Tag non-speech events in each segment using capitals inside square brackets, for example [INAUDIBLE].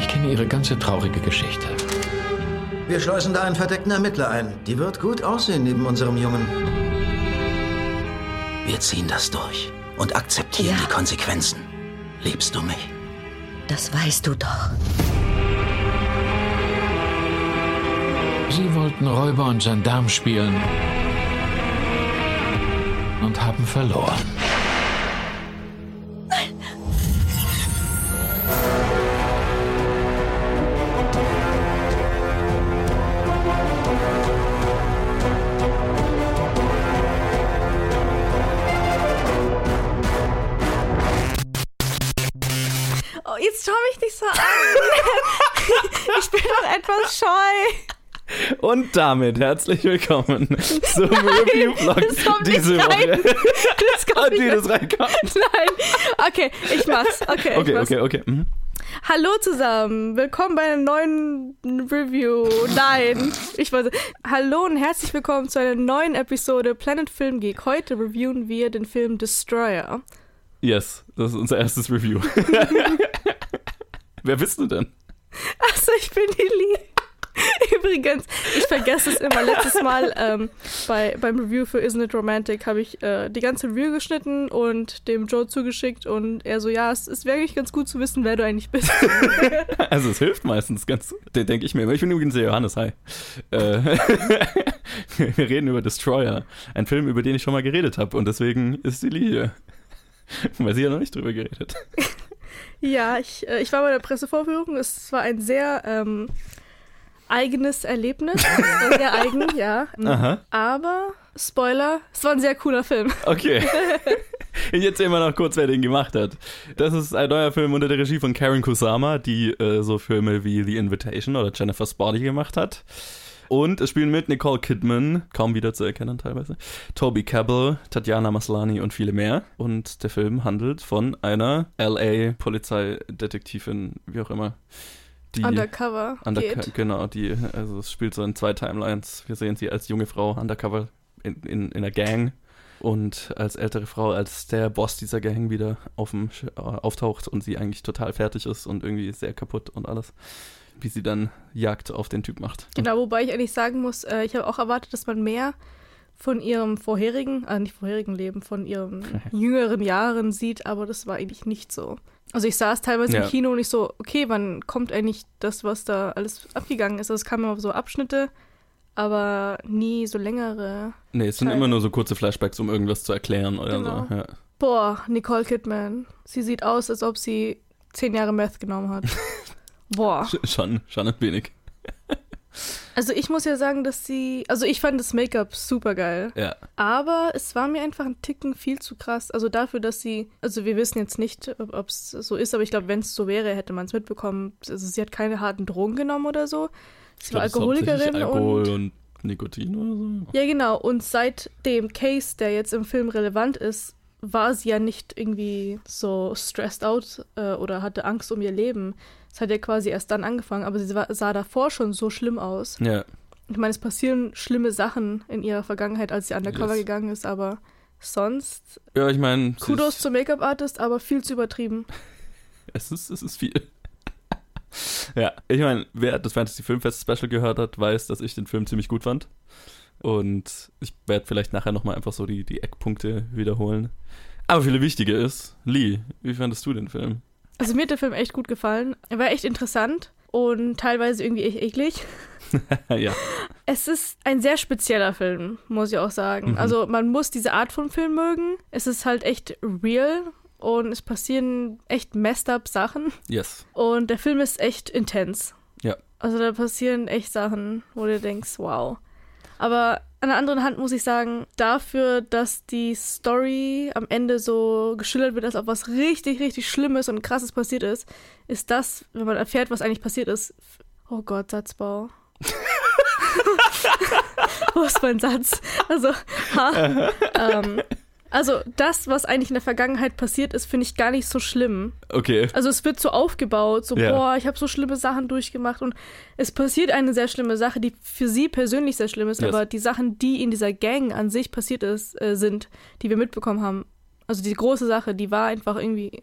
Ich kenne ihre ganze traurige Geschichte. Wir schleusen da einen verdeckten Ermittler ein. Die wird gut aussehen neben unserem Jungen. Wir ziehen das durch und akzeptieren Ja. die Konsequenzen. Liebst du mich? Das weißt du doch. Sie wollten Räuber und Gendarm spielen und haben verloren. Und damit herzlich willkommen zum Review-Vlog kommt nicht diese rein. Woche. Das kommt [LAUGHS] nicht das reinkommt? Nein. Okay, ich mach's. Okay, Okay, mach's. okay, okay. Mhm. Hallo zusammen. Willkommen bei einer neuen Review. Nein, ich weiß. Hallo und herzlich willkommen zu einer neuen Episode Planet Film Geek. Heute reviewen wir den Film Destroyer. Yes, das ist unser erstes Review. [LAUGHS] Wer bist du denn? Achso, ich bin die Lee. [LAUGHS] Übrigens, ich vergesse es immer. Letztes Mal ähm, bei, beim Review für Isn't It Romantic habe ich äh, die ganze Review geschnitten und dem Joe zugeschickt und er so, ja, es ist wirklich ganz gut zu wissen, wer du eigentlich bist. [LAUGHS] Also es hilft meistens ganz. Den denke ich mir immer. Ich bin übrigens der Johannes, hi. Äh, [LAUGHS] wir reden über Destroyer. Ein Film, über den ich schon mal geredet habe. Und deswegen ist die hier. Weil sie ja noch nicht drüber geredet. Ja, ich, äh, ich war bei der Pressevorführung. Es war ein sehr ähm, eigenes Erlebnis. [LAUGHS] Sehr eigen, ja. Aha. Aber, Spoiler, es war ein sehr cooler Film. Okay. [LAUGHS] Ich erzähle mal noch kurz, wer den gemacht hat. Das ist ein neuer Film unter der Regie von Karen Kusama, die äh, so Filme wie The Invitation oder Jennifer's Body gemacht hat. Und es spielen mit Nicole Kidman, kaum wieder zu erkennen teilweise, Toby Cabell, Tatjana Maslany und viele mehr. Und der Film handelt von einer LA-Polizeidetektivin, wie auch immer. Die Undercover Underco- geht. Genau, die, also es spielt so in zwei Timelines. Wir sehen sie als junge Frau undercover in, in, in einer Gang und als ältere Frau, als der Boss dieser Gang wieder auf dem, Sch- äh, auftaucht und sie eigentlich total fertig ist und irgendwie sehr kaputt und alles. Wie sie dann Jagd auf den Typ macht. Genau, wobei ich eigentlich sagen muss, äh, ich habe auch erwartet, dass man mehr von ihrem vorherigen, äh, nicht vorherigen Leben, von ihren [LAUGHS] jüngeren Jahren sieht, aber das war eigentlich nicht so. Also ich saß teilweise Ja. im Kino und ich so, okay, wann kommt eigentlich das, was da alles abgegangen ist? Also es kamen immer so Abschnitte, aber nie so längere. Nee, es sind Teil. immer nur so kurze Flashbacks, um irgendwas zu erklären oder Genau. so. Ja. Boah, Nicole Kidman. Sie sieht aus, als ob sie zehn Jahre Meth genommen hat. [LAUGHS] Boah. Sch- Schon, schon ein wenig. Also ich muss ja sagen, dass sie, also ich fand das Make-up super geil. Ja. Aber es war mir einfach ein Ticken viel zu krass. Also dafür, dass sie, also wir wissen jetzt nicht, ob es so ist, aber ich glaube, wenn es so wäre, hätte man es mitbekommen. Also sie hat keine harten Drogen genommen oder so. Sie war glaub, hauptsächlich Alkoholikerin Alkohol und. und Nikotin oder so. Ja, genau. Und seit dem Case, der jetzt im Film relevant ist, war sie ja nicht irgendwie so stressed out äh, oder hatte Angst um ihr Leben. Es hat ja quasi erst dann angefangen, aber sie sah davor schon so schlimm aus. Ja. Ich meine, es passieren schlimme Sachen in ihrer Vergangenheit, als sie undercover Yes. gegangen ist, aber sonst Ja, ich meine, Kudos zum Make-up-Artist, aber viel zu übertrieben. [LAUGHS] Es ist, es ist viel. [LAUGHS] ja, ich meine, wer das Fantasy Filmfest Special gehört hat, weiß, dass ich den Film ziemlich gut fand. Und ich werde vielleicht nachher nochmal einfach so die, die Eckpunkte wiederholen. Aber viele wichtige ist, Lee, wie fandest du den Film? Also mir hat der Film echt gut gefallen. Er war echt interessant und teilweise irgendwie echt eklig. [LAUGHS] ja, Es ist ein sehr spezieller Film, muss ich auch sagen. Mhm. Also man muss diese Art von Film mögen. Es ist halt echt real und es passieren echt messed up Sachen. yes. Und der Film ist echt intens. Ja. Also da passieren echt Sachen, wo du denkst, wow. Aber an der anderen Hand muss ich sagen, dafür, dass die Story am Ende so geschildert wird, als ob was richtig, richtig Schlimmes und Krasses passiert ist, ist das, wenn man erfährt, was eigentlich passiert ist, oh Gott, Satzbau. [LAUGHS] [LAUGHS] Wo ist mein Satz? Also, ha, [LAUGHS] ähm, also das, was eigentlich in der Vergangenheit passiert ist, finde ich gar nicht so schlimm. Okay. Also es wird so aufgebaut, so Ja. boah, ich habe so schlimme Sachen durchgemacht und es passiert eine sehr schlimme Sache, die für sie persönlich sehr schlimm ist, Yes. aber die Sachen, die in dieser Gang an sich passiert ist, äh, sind, die wir mitbekommen haben, also die große Sache, die war einfach irgendwie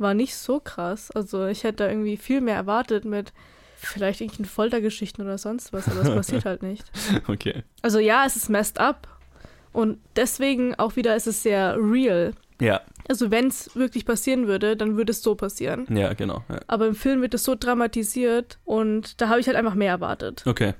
war nicht so krass. Also ich hätte da irgendwie viel mehr erwartet mit vielleicht irgendwelchen Foltergeschichten oder sonst was, aber das [LAUGHS] passiert halt nicht. Okay. Also ja, es ist messed up und deswegen auch wieder ist es sehr real. Ja, Also wenn es wirklich passieren würde, dann würde es so passieren. ja, genau. Ja. Aber im Film wird es so dramatisiert und da habe ich halt einfach mehr erwartet. Okay.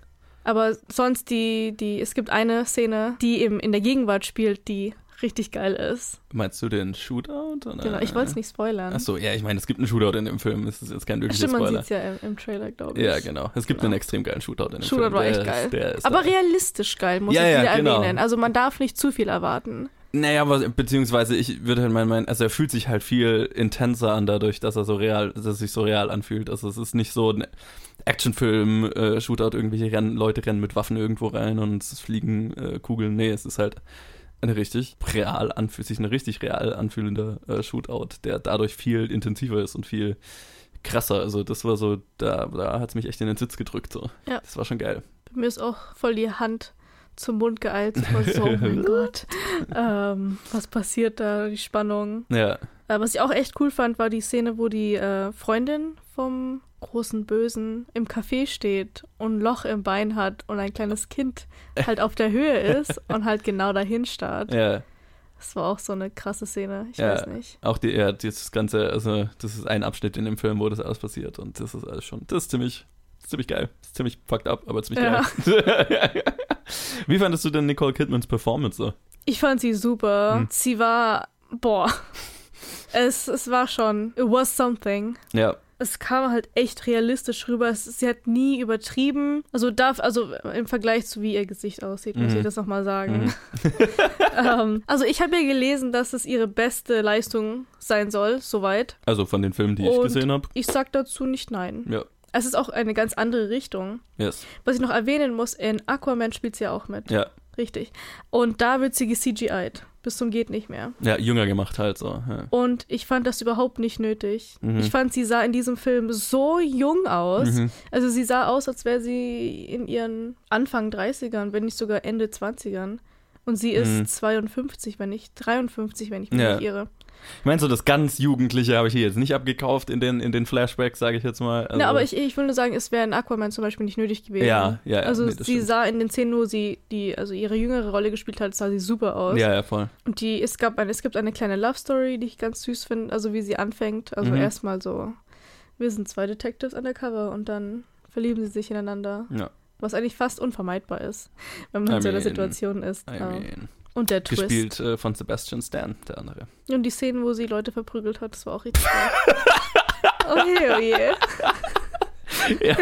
Aber sonst die, die, es gibt eine Szene, die eben in der Gegenwart spielt, die richtig geil ist. Meinst du den Shootout? Oder? Genau, ich wollte es nicht spoilern. Achso, ja, ich meine, es gibt einen Shootout in dem Film. Es ist jetzt kein wirklicher Stimmt, man Spoiler. sieht es ja im, im Trailer, glaube ich. Ja, genau. Es gibt Genau. einen extrem geilen Shootout in dem Shootout Film. war Der echt geil. der ist Aber da. realistisch geil, muss Ja, ich ja, wieder genau. erwähnen. Also man darf nicht zu viel erwarten. Naja, aber beziehungsweise ich würde halt meinen, meinen, also er fühlt sich halt viel intenser an dadurch, dass er so real, dass er sich so real anfühlt. Also es ist nicht so ein Actionfilm, äh, Shootout, irgendwelche rennen, Leute rennen mit Waffen irgendwo rein und es fliegen äh, Kugeln. Nee, es ist halt eine richtig real anfühlt, sich eine richtig real anfühlender äh, Shootout, der dadurch viel intensiver ist und viel krasser. Also das war so, da, da hat es mich echt in den Sitz gedrückt. So. Ja. Das war schon geil. Bei mir ist auch voll die Hand zum Mund geeilt. So, oh mein [LAUGHS] Gott, ähm, was passiert da, die Spannung. Ja. Äh, was ich auch echt cool fand, war die Szene, wo die äh, Freundin vom großen Bösen im Café steht und ein Loch im Bein hat und ein kleines Kind halt auf der Höhe ist [LAUGHS] und halt genau dahin starrt. Ja. Das war auch so eine krasse Szene. Ich Ja. weiß nicht. Auch die, ja, das Ganze, also das ist ein Abschnitt in dem Film, wo das alles passiert und das ist alles schon, das ist ziemlich, das ist ziemlich geil. Das ist ziemlich fucked up, aber ziemlich Ja. geil. [LAUGHS] Wie fandest du denn Nicole Kidmans Performance? Ich fand sie super. Hm. Sie war, boah, es, es war schon, it was something. Ja, es kam halt echt realistisch rüber. Es, sie hat nie übertrieben. Also darf, also im Vergleich zu wie ihr Gesicht aussieht, muss Mhm. ich das nochmal sagen. Mhm. [LAUGHS] ähm, also ich habe ja gelesen, dass es ihre beste Leistung sein soll, soweit. also von den Filmen, die ich Und- gesehen habe. Ich sag dazu nicht nein. Ja, Es ist auch eine ganz andere Richtung. yes. Was ich noch erwähnen muss, in Aquaman spielt sie ja auch mit. Ja, Richtig. Und da wird sie ge-CGI'd. Bis zum geht nicht mehr. ja, jünger gemacht halt so. Ja. Und ich fand das überhaupt nicht nötig. Mhm. Ich fand, sie sah in diesem Film so jung aus. Mhm. Also sie sah aus, als wäre sie in ihren Anfang 30ern, wenn nicht sogar Ende 20ern. Und sie ist Mhm. 52, wenn nicht 53, wenn ich mich Ja. nicht irre. Ich meine, so das ganz Jugendliche habe ich hier jetzt nicht abgekauft in den, in den Flashbacks, sage ich jetzt mal. Also, Na, aber ich, ich will nur sagen, es wäre in Aquaman zum Beispiel nicht nötig gewesen. Ja, ja, ja, Also nee, sie stimmt. sah in den Szenen, wo sie die, also ihre jüngere Rolle gespielt hat, sah sie super aus. Ja, ja, voll. Und die, es gab eine, es gibt eine kleine Love Story, die ich ganz süß finde, also wie sie anfängt. Also Mhm. erstmal so, wir sind zwei Detectives undercover und dann verlieben sie sich ineinander. Ja. Was eigentlich fast unvermeidbar ist, wenn man I in so einer Situation ist. I Ja. mean, Und der Twist. gespielt äh, von Sebastian Stan, der andere. Und die Szenen, wo sie Leute verprügelt hat, das war auch richtig geil. [LAUGHS] oh je, oh je. [LAUGHS] ja.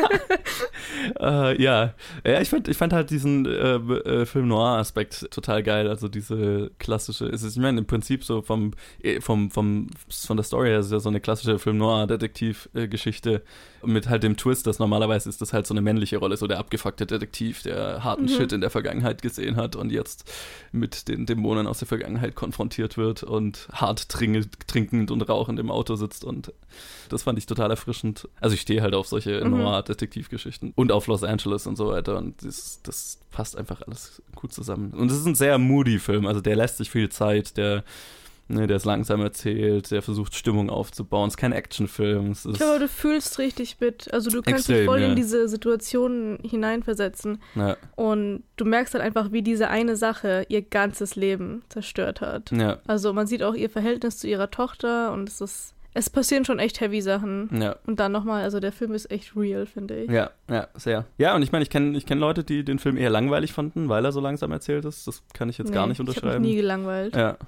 äh, ja. ja, ich fand, ich fand halt diesen äh, äh, Film Noir-Aspekt total geil. Also diese klassische, es ist, ich meine, im Prinzip so vom, eh, vom, vom, von der Story her ist es ja so eine klassische Film Noir-Detektiv-Geschichte mit halt dem Twist, dass normalerweise ist das halt so eine männliche Rolle, so der abgefuckte Detektiv, der harten Mhm. Shit in der Vergangenheit gesehen hat und jetzt mit den Dämonen aus der Vergangenheit konfrontiert wird und hart trinke, trinkend und rauchend im Auto sitzt und das fand ich total erfrischend. Also ich stehe halt auf solche Mhm. Noir-Detektivgeschichten und auf Los Angeles und so weiter und das, das passt einfach alles gut zusammen. Und es ist ein sehr moody Film, also der lässt sich viel Zeit, der Ne, der ist langsam erzählt, der versucht Stimmung aufzubauen. Es ist kein Actionfilm. Es Ich ist, glaube, du fühlst richtig mit. Also du kannst Extrem, dich voll ja. in diese Situationen hineinversetzen. ja, Und du merkst halt einfach, wie diese eine Sache ihr ganzes Leben zerstört hat. ja, Also man sieht auch ihr Verhältnis zu ihrer Tochter und es ist. Es passieren schon echt heavy Sachen. ja. Und dann nochmal, also der Film ist echt real, finde ich. Ja, ja, sehr. Ja, und ich meine, ich kenne ich kenn Leute, die den Film eher langweilig fanden, weil er so langsam erzählt ist. Das kann ich jetzt gar Nee, nicht Ich habe unterschreiben. nie gelangweilt. Ja.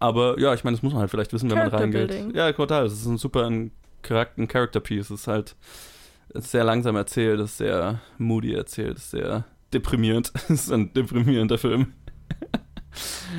Aber ja, ich meine, das muss man halt vielleicht wissen, wenn man reingeht. building. Ja, total. Das ist ein super ein Charakter, ein Character Piece. Es ist halt es ist sehr langsam erzählt, es ist sehr moody erzählt, es ist sehr deprimierend. [LAUGHS] Es ist ein deprimierender Film.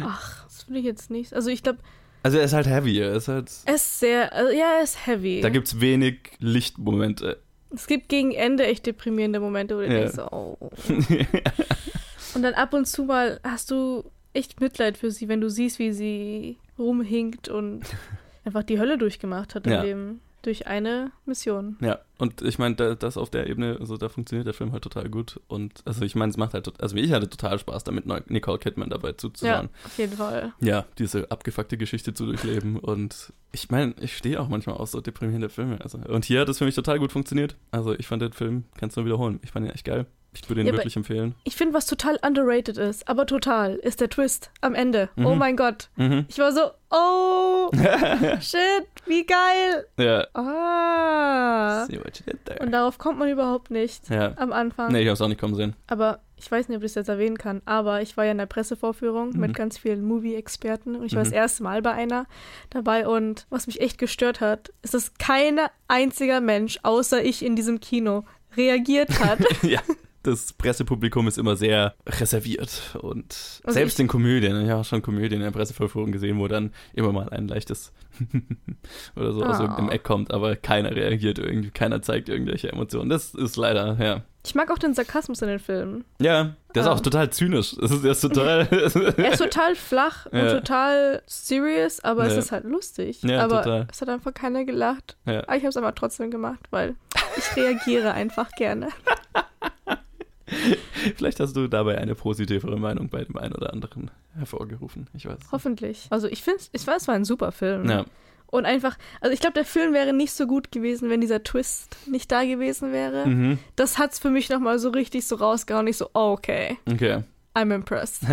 Ach, das finde ich jetzt nicht. Also ich glaube, Also er ist halt heavy, er ist halt. er ist sehr, also ja, er ist heavy. Da gibt's wenig Lichtmomente. es gibt gegen Ende echt deprimierende Momente, wo du Ja. denkst, so, oh. [LAUGHS] Und dann ab und zu mal hast du echt Mitleid für sie, wenn du siehst, wie sie rumhinkt und [LAUGHS] einfach die Hölle durchgemacht hat im Ja. Leben. Durch eine Mission. Ja, und ich meine, da, das auf der Ebene, also da funktioniert der Film halt total gut. Und also ich meine, es macht halt, also ich hatte total Spaß damit, Nicole Kidman dabei Ja, zuzuschauen. auf jeden Fall. Ja. diese abgefuckte Geschichte zu durchleben. Und ich meine, ich stehe auch manchmal auf so deprimierende Filme. Also. Und hier hat es für mich total gut funktioniert. Also ich fand den Film, kannst du nur wiederholen. Ich fand ihn echt geil. Ich würde ihn Ja, wirklich empfehlen. Ich finde, was total underrated ist, aber total, ist der Twist am Ende. Oh Mhm. mein Gott. Mhm. Ich war so, oh, [LAUGHS] shit, wie geil. Ja. Ah. See what you did there. Und darauf kommt man überhaupt nicht ja. am Anfang. Nee, ich hab's auch nicht kommen sehen. Aber ich weiß nicht, ob ich das jetzt erwähnen kann, aber ich war ja in der Pressevorführung Mhm. mit ganz vielen Movie-Experten und ich war Mhm. das erste Mal bei einer dabei und was mich echt gestört hat, ist, dass kein einziger Mensch außer ich in diesem Kino reagiert hat. [LAUGHS] ja. Das Pressepublikum ist immer sehr reserviert und Also selbst in Komödien, ich habe auch schon Komödien in der Presseverführung gesehen, wo dann immer mal ein leichtes [LAUGHS] oder so aus Oh. irgendeinem Eck kommt, aber keiner reagiert irgendwie, keiner zeigt irgendwelche Emotionen. Das ist leider, ja. Ich mag auch den Sarkasmus in den Filmen. Ja, der ist Ah. auch total zynisch. Das ist, der ist [LAUGHS] total. Er ist total flach und Ja. total serious, aber es Ja. ist halt lustig. Ja, aber total. es hat einfach keiner gelacht. ja. Aber ich habe es aber trotzdem gemacht, weil ich reagiere einfach gerne. [LAUGHS] [LAUGHS] Vielleicht hast du dabei eine positivere Meinung bei dem einen oder anderen hervorgerufen. Ich weiß. Hoffentlich. Also ich finde, ich weiß, es war ein super Film. Ja, Und einfach, also ich glaube, der Film wäre nicht so gut gewesen, wenn dieser Twist nicht da gewesen wäre. mhm. Das hat's für mich nochmal so richtig so rausgehauen. Ich so, oh, okay, okay. I'm impressed.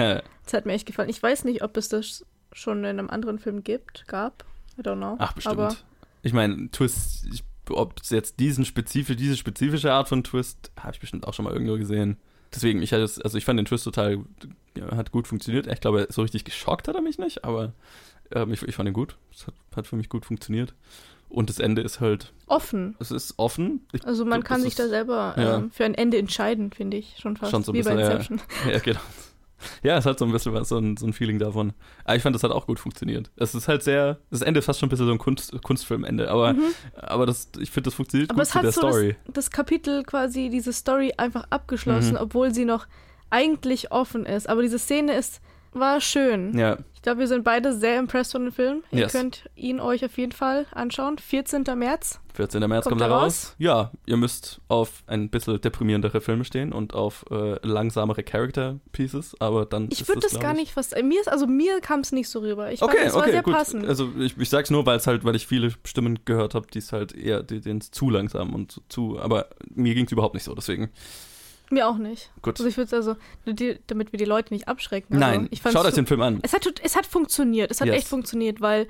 Das hat mir echt gefallen. Ich weiß nicht, ob es das schon in einem anderen Film gibt, gab. I don't know. Ach, bestimmt. Aber ich meine, Twist, ich, ob es jetzt diesen spezifisch, diese spezifische Art von Twist, habe ich bestimmt auch schon mal irgendwo gesehen. Deswegen, ich hatte es, also ich fand den Twist total, ja, hat gut funktioniert. Ich glaube, so richtig geschockt hat er mich nicht, aber ähm, ich, ich fand ihn gut. Es hat, hat für mich gut funktioniert. Und das Ende ist halt, offen. es ist offen. Ich, Also man kann sich ist- da selber ja. ähm, für ein Ende entscheiden, finde ich. Schon fast. Schon so ein Wie bei bisschen, ja. Inception. ja, genau. [LAUGHS] Ja, es hat so ein bisschen was, so ein, so ein Feeling davon. Aber ich fand, das hat auch gut funktioniert. Es ist halt sehr, das Ende ist fast schon ein bisschen so ein Kunst, Kunstfilmende, aber, aber das, ich finde, das funktioniert Mhm. Aber gut es hat der so Story. Das, das Kapitel quasi, diese Story einfach abgeschlossen, Mhm. obwohl sie noch eigentlich offen ist. Aber diese Szene ist, war schön. Ja, Ich glaube, wir sind beide sehr impressed von dem Film. Ihr Yes. könnt ihn euch auf jeden Fall anschauen. 14. März. 14. März Kommt kommt, er raus. Ja, ihr müsst auf ein bisschen deprimierendere Filme stehen und auf äh, langsamere Character Pieces, aber dann Ich würde das glaub gar ich- nicht fast. Mir ist, also mir kam es nicht so rüber. Ich Okay, fand, es war okay, sehr gut. passend. Also ich, ich sag's nur, weil es halt, weil ich viele Stimmen gehört habe, die es halt eher, die denen es zu langsam und zu, aber mir ging's überhaupt nicht so, deswegen mir auch nicht. gut. Also ich würde also, die, damit wir die Leute nicht abschrecken. Also Nein, schaut euch den Film an. Es hat, es hat funktioniert. Es hat Yes. echt funktioniert, weil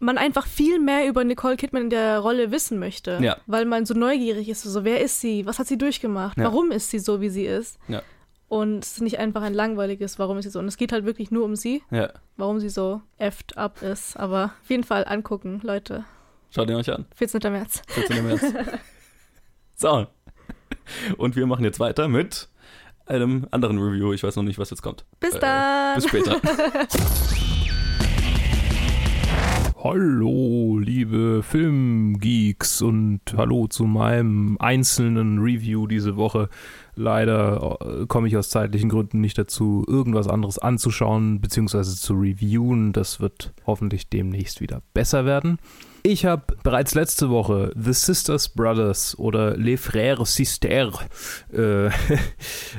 man einfach viel mehr über Nicole Kidman in der Rolle wissen möchte. Ja. Weil man so neugierig ist. So, wer ist sie? Was hat sie durchgemacht? Ja. Warum ist sie so, wie sie ist? Ja. Und es ist nicht einfach ein langweiliges, warum ist sie so. Und es geht halt wirklich nur um sie, Ja, warum sie so effed up ist. Aber auf jeden Fall angucken, Leute. schaut ihn euch an. 14. März. 14. März. [LAUGHS] so. Und wir machen jetzt weiter mit einem anderen Review. Ich weiß noch nicht, was jetzt kommt. Bis Äh, dann. Bis später. [LAUGHS] Hallo, liebe Filmgeeks und hallo zu meinem einzelnen Review diese Woche. Leider äh, komme ich aus zeitlichen Gründen nicht dazu, irgendwas anderes anzuschauen bzw. zu reviewen. Das wird hoffentlich demnächst wieder besser werden. Ich habe bereits letzte Woche The Sisters Brothers oder Les Frères Sisters äh,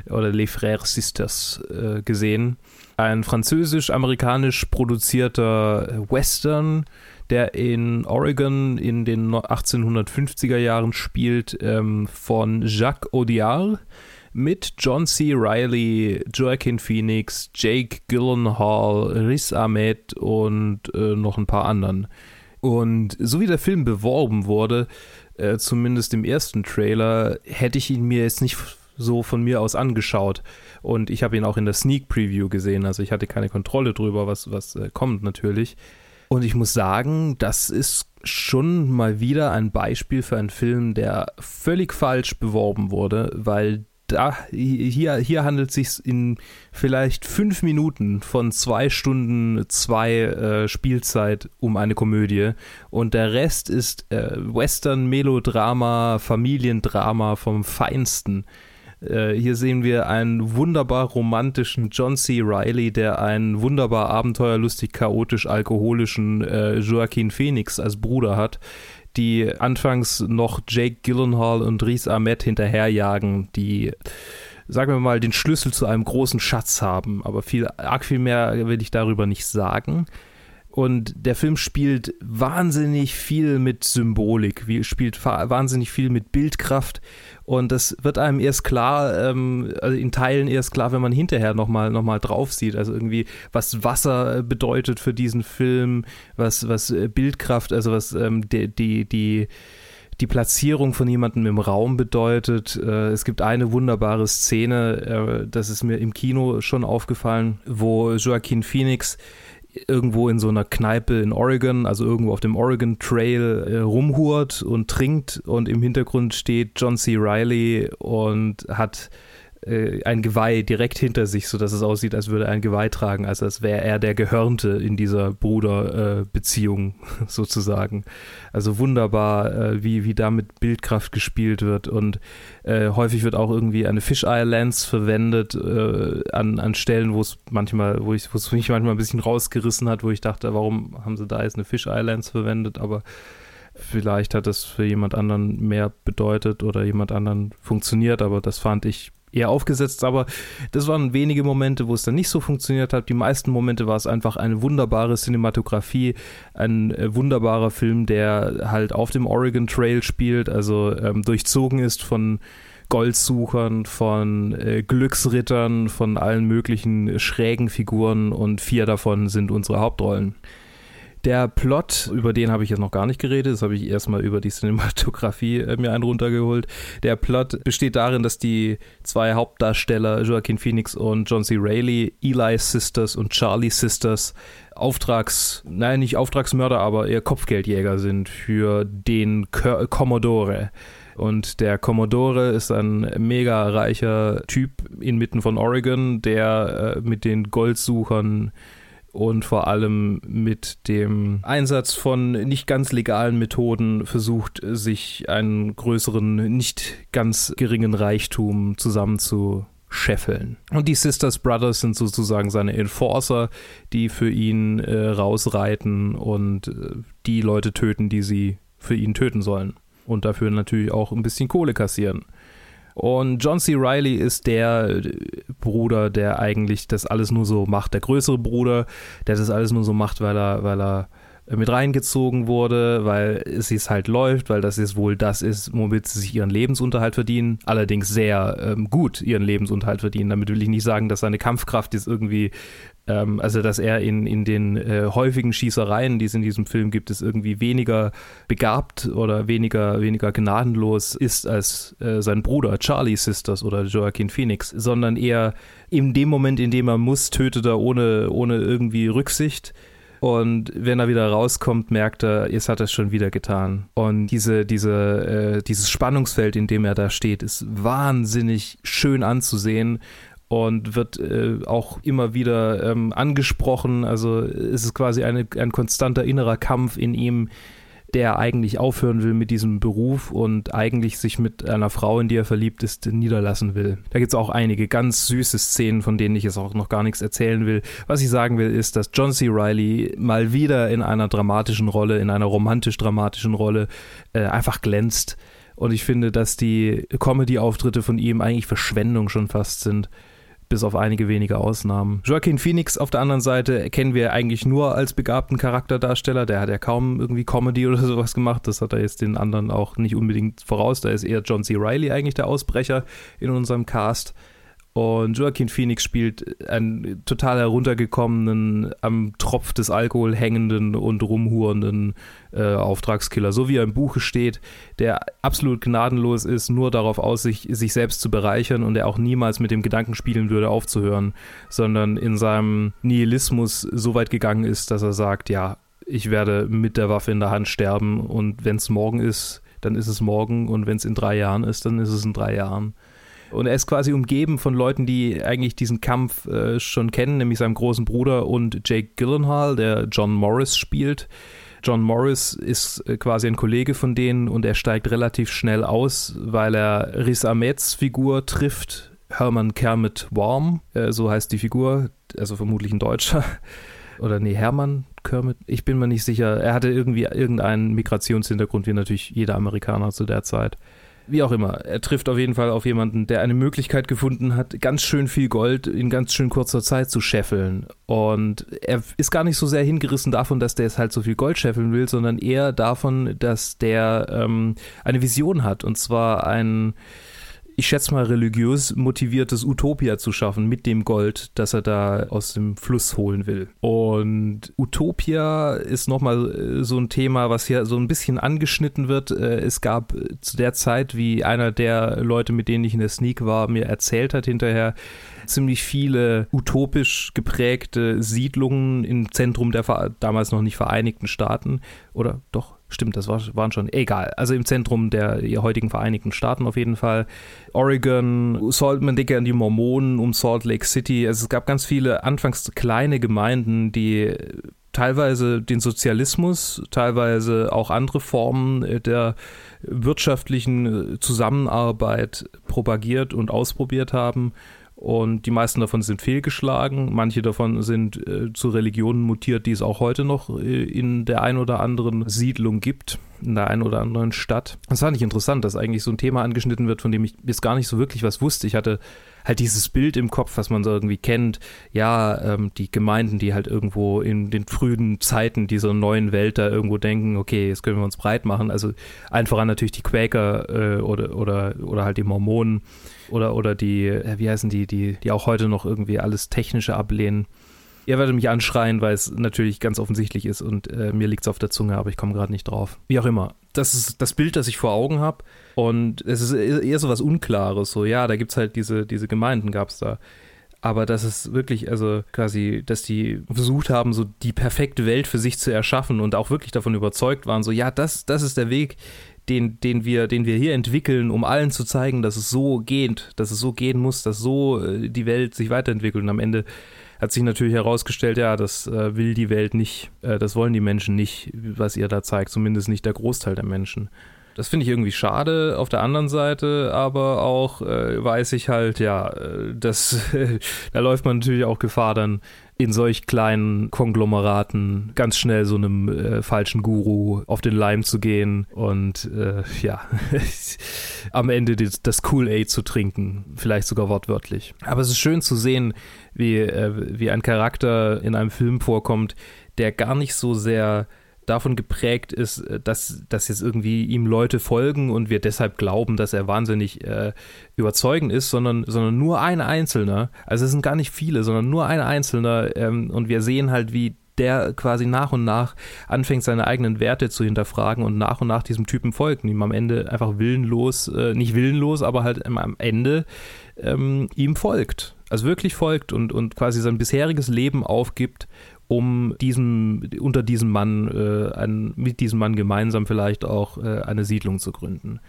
[LAUGHS] oder Les Frères Sisters äh, gesehen. Ein französisch-amerikanisch produzierter Western, der in Oregon in den 1850er Jahren spielt, ähm, von Jacques Audiard mit John C. Reilly, Joaquin Phoenix, Jake Gyllenhaal, Riz Ahmed und äh, noch ein paar anderen. Und so wie der Film beworben wurde, äh, zumindest im ersten Trailer, hätte ich ihn mir jetzt nicht so von mir aus angeschaut. Und ich habe ihn auch in der Sneak Preview gesehen, also ich hatte keine Kontrolle drüber, was, was äh, kommt natürlich. Und ich muss sagen, das ist schon mal wieder ein Beispiel für einen Film, der völlig falsch beworben wurde, weil da, hier, hier handelt es sich in vielleicht fünf Minuten von zwei Stunden zwei äh, Spielzeit um eine Komödie und der Rest ist äh, Western, Melodrama, Familiendrama vom Feinsten. Äh, hier sehen wir einen wunderbar romantischen John C. Riley, der einen wunderbar abenteuerlustig, chaotisch, alkoholischen äh, Joaquin Phoenix als Bruder hat, die anfangs noch Jake Gyllenhaal und Riz Ahmed hinterherjagen, die sagen wir mal, den Schlüssel zu einem großen Schatz haben. Aber viel, arg viel mehr will ich darüber nicht sagen. Und der Film spielt wahnsinnig viel mit Symbolik, spielt wahnsinnig viel mit Bildkraft. Und das wird einem erst klar, ähm, also in Teilen erst klar, wenn man hinterher nochmal noch mal drauf sieht. Also irgendwie, was Wasser bedeutet für diesen Film, was, was Bildkraft, also was ähm, die, die, die die Platzierung von jemandem im Raum bedeutet. Äh, es gibt eine wunderbare Szene, äh, das ist mir im Kino schon aufgefallen, wo Joaquin Phoenix irgendwo in so einer Kneipe in Oregon, also irgendwo auf dem Oregon Trail äh, rumhurt und trinkt und im Hintergrund steht John C. Riley und hat äh, ein Geweih direkt hinter sich, sodass es aussieht, als würde er ein Geweih tragen, also als wäre er der Gehörnte in dieser Bruderbeziehung äh, [LAUGHS] sozusagen. Also wunderbar, äh, wie, wie da mit Bildkraft gespielt wird und äh, häufig wird auch irgendwie eine Fisheye-Lens verwendet äh, an, an Stellen, wo es manchmal, wo ich, wo es mich manchmal ein bisschen rausgerissen hat, wo ich dachte, warum haben sie da jetzt eine Fisheye-Lens verwendet, aber vielleicht hat das für jemand anderen mehr bedeutet oder jemand anderen funktioniert, aber das fand ich eher aufgesetzt, aber das waren wenige Momente, wo es dann nicht so funktioniert hat. Die meisten Momente war es einfach eine wunderbare Cinematografie, ein äh, wunderbarer Film, der halt auf dem Oregon Trail spielt, also ähm, durchzogen ist von Goldsuchern, von äh, Glücksrittern, von allen möglichen schrägen Figuren und vier davon sind unsere Hauptrollen. Der Plot, über den habe ich jetzt noch gar nicht geredet, das habe ich erstmal über die Cinematografie äh, mir einen runtergeholt. Der Plot besteht darin, dass die zwei Hauptdarsteller, Joaquin Phoenix und John C. Reilly, Eli Sisters und Charlie Sisters, Auftrags, nein, nicht Auftragsmörder, aber eher Kopfgeldjäger sind für den Commodore. Und der Commodore ist ein mega reicher Typ inmitten von Oregon, der äh, mit den Goldsuchern und vor allem mit dem Einsatz von nicht ganz legalen Methoden versucht, sich einen größeren, nicht ganz geringen Reichtum zusammenzuscheffeln. Und die Sisters Brothers sind sozusagen seine Enforcer, die für ihn äh, rausreiten und äh, die Leute töten, die sie für ihn töten sollen. Und dafür natürlich auch ein bisschen Kohle kassieren. Und John C. Riley ist der äh, Bruder, der eigentlich das alles nur so macht, der größere Bruder, der das alles nur so macht, weil er, weil er mit reingezogen wurde, weil es es halt läuft, weil das jetzt wohl das ist, womit sie sich ihren Lebensunterhalt verdienen. Allerdings sehr ähm, gut ihren Lebensunterhalt verdienen. Damit will ich nicht sagen, dass seine Kampfkraft jetzt irgendwie ähm, also, dass er in, in den äh, häufigen Schießereien, die es in diesem Film gibt, es irgendwie weniger begabt oder weniger, weniger gnadenlos ist als äh, sein Bruder Charlie Sisters oder Joaquin Phoenix, sondern eher in dem Moment, in dem er muss, tötet er ohne, ohne irgendwie Rücksicht. Und wenn er wieder rauskommt, merkt er, jetzt hat er es schon wieder getan. Und diese, diese, äh, dieses Spannungsfeld, in dem er da steht, ist wahnsinnig schön anzusehen und wird äh, auch immer wieder ähm, angesprochen. Also es ist quasi eine, ein konstanter innerer Kampf in ihm, der eigentlich aufhören will mit diesem Beruf und eigentlich sich mit einer Frau, in die er verliebt ist, niederlassen will. Da gibt es auch einige ganz süße Szenen, von denen ich jetzt auch noch gar nichts erzählen will. Was ich sagen will, ist, dass John C. Riley mal wieder in einer dramatischen Rolle, in einer romantisch-dramatischen Rolle äh, einfach glänzt. Und ich finde, dass die Comedy-Auftritte von ihm eigentlich Verschwendung schon fast sind bis auf einige wenige Ausnahmen. Joaquin Phoenix auf der anderen Seite kennen wir eigentlich nur als begabten Charakterdarsteller. Der hat ja kaum irgendwie Comedy oder sowas gemacht. Das hat er jetzt den anderen auch nicht unbedingt voraus. Da ist eher John C. Riley eigentlich der Ausbrecher in unserem Cast. Und Joaquin Phoenix spielt einen total heruntergekommenen, am Tropf des Alkohol hängenden und rumhurenden äh, Auftragskiller, so wie er im Buche steht, der absolut gnadenlos ist, nur darauf aus, sich, sich selbst zu bereichern und der auch niemals mit dem Gedanken spielen würde, aufzuhören, sondern in seinem Nihilismus so weit gegangen ist, dass er sagt, ja, ich werde mit der Waffe in der Hand sterben und wenn es morgen ist, dann ist es morgen und wenn es in drei Jahren ist, dann ist es in drei Jahren. Und er ist quasi umgeben von Leuten, die eigentlich diesen Kampf äh, schon kennen, nämlich seinem großen Bruder und Jake Gyllenhaal, der John Morris spielt. John Morris ist äh, quasi ein Kollege von denen und er steigt relativ schnell aus, weil er Riz Ahmeds Figur trifft, Hermann Kermit Worm, äh, so heißt die Figur, also vermutlich ein Deutscher. [LAUGHS] Oder nee, Hermann Kermit, ich bin mir nicht sicher. Er hatte irgendwie irgendeinen Migrationshintergrund, wie natürlich jeder Amerikaner zu der Zeit. Wie auch immer, er trifft auf jeden Fall auf jemanden, der eine Möglichkeit gefunden hat, ganz schön viel Gold in ganz schön kurzer Zeit zu scheffeln. Und er ist gar nicht so sehr hingerissen davon, dass der jetzt halt so viel Gold scheffeln will, sondern eher davon, dass der ähm, eine Vision hat. Und zwar ein ich schätze mal, religiös motiviertes Utopia zu schaffen mit dem Gold, das er da aus dem Fluss holen will. Und Utopia ist nochmal äh, so ein Thema, was hier so ein bisschen angeschnitten wird. Äh, es gab zu der Zeit, wie einer der Leute, mit denen ich in der Sneak war, mir erzählt hat hinterher, ziemlich viele utopisch geprägte Siedlungen im Zentrum der damals noch nicht Vereinigten Staaten. Oder doch, Stimmt, das war, waren schon egal. Also im Zentrum der heutigen Vereinigten Staaten auf jeden Fall. Oregon, Salt, man denke an die Mormonen um Salt Lake City. Also es gab ganz viele anfangs kleine Gemeinden, die teilweise den Sozialismus, teilweise auch andere Formen der wirtschaftlichen Zusammenarbeit propagiert und ausprobiert haben und die meisten davon sind fehlgeschlagen. Manche davon sind äh, zu Religionen mutiert, die es auch heute noch äh, in der ein oder anderen Siedlung gibt, in der ein oder anderen Stadt. Das fand ich interessant, dass eigentlich so ein Thema angeschnitten wird, von dem ich bis gar nicht so wirklich was wusste. Ich hatte halt dieses Bild im Kopf, was man so irgendwie kennt. Ja, ähm, die Gemeinden, die halt irgendwo in den frühen Zeiten dieser neuen Welt da irgendwo denken, okay, jetzt können wir uns breit machen. Also einfach an natürlich die Quäker äh, oder, oder, oder halt die Mormonen oder, oder die, äh, wie heißen die, die, die auch heute noch irgendwie alles Technische ablehnen. Ihr werdet mich anschreien, weil es natürlich ganz offensichtlich ist und äh, mir liegt es auf der Zunge, aber ich komme gerade nicht drauf. Wie auch immer. Das ist das Bild, das ich vor Augen habe. Und es ist eher so was Unklares. So, ja, da gibt es halt diese, diese Gemeinden, gab es da. Aber das ist wirklich, also quasi, dass die versucht haben, so die perfekte Welt für sich zu erschaffen und auch wirklich davon überzeugt waren, so, ja, das, das ist der Weg, den, den, wir, den wir hier entwickeln, um allen zu zeigen, dass es so geht, dass es so gehen muss, dass so äh, die Welt sich weiterentwickelt. Und am Ende hat sich natürlich herausgestellt, ja, das äh, will die Welt nicht, äh, das wollen die Menschen nicht, was ihr da zeigt, zumindest nicht der Großteil der Menschen. Das finde ich irgendwie schade. Auf der anderen Seite aber auch äh, weiß ich halt, ja, äh, das, [LAUGHS] da läuft man natürlich auch Gefahr, dann in solch kleinen Konglomeraten ganz schnell so einem äh, falschen Guru auf den Leim zu gehen und äh, ja, [LAUGHS] am Ende das, das Kool-Aid zu trinken, vielleicht sogar wortwörtlich. Aber es ist schön zu sehen, wie, äh, wie ein Charakter in einem Film vorkommt, der gar nicht so sehr davon geprägt ist, äh, dass, dass jetzt irgendwie ihm Leute folgen und wir deshalb glauben, dass er wahnsinnig äh, überzeugend ist, sondern, sondern nur ein Einzelner. Also es sind gar nicht viele, sondern nur ein Einzelner. Ähm, und wir sehen halt, wie der quasi nach und nach anfängt, seine eigenen Werte zu hinterfragen und nach und nach diesem Typen folgt, ihm am Ende einfach willenlos, äh, nicht willenlos, aber halt am Ende ähm, ihm folgt. Also wirklich folgt und, und quasi sein bisheriges Leben aufgibt um diesem, unter diesem Mann, äh, ein, mit diesem Mann gemeinsam vielleicht auch äh, eine Siedlung zu gründen.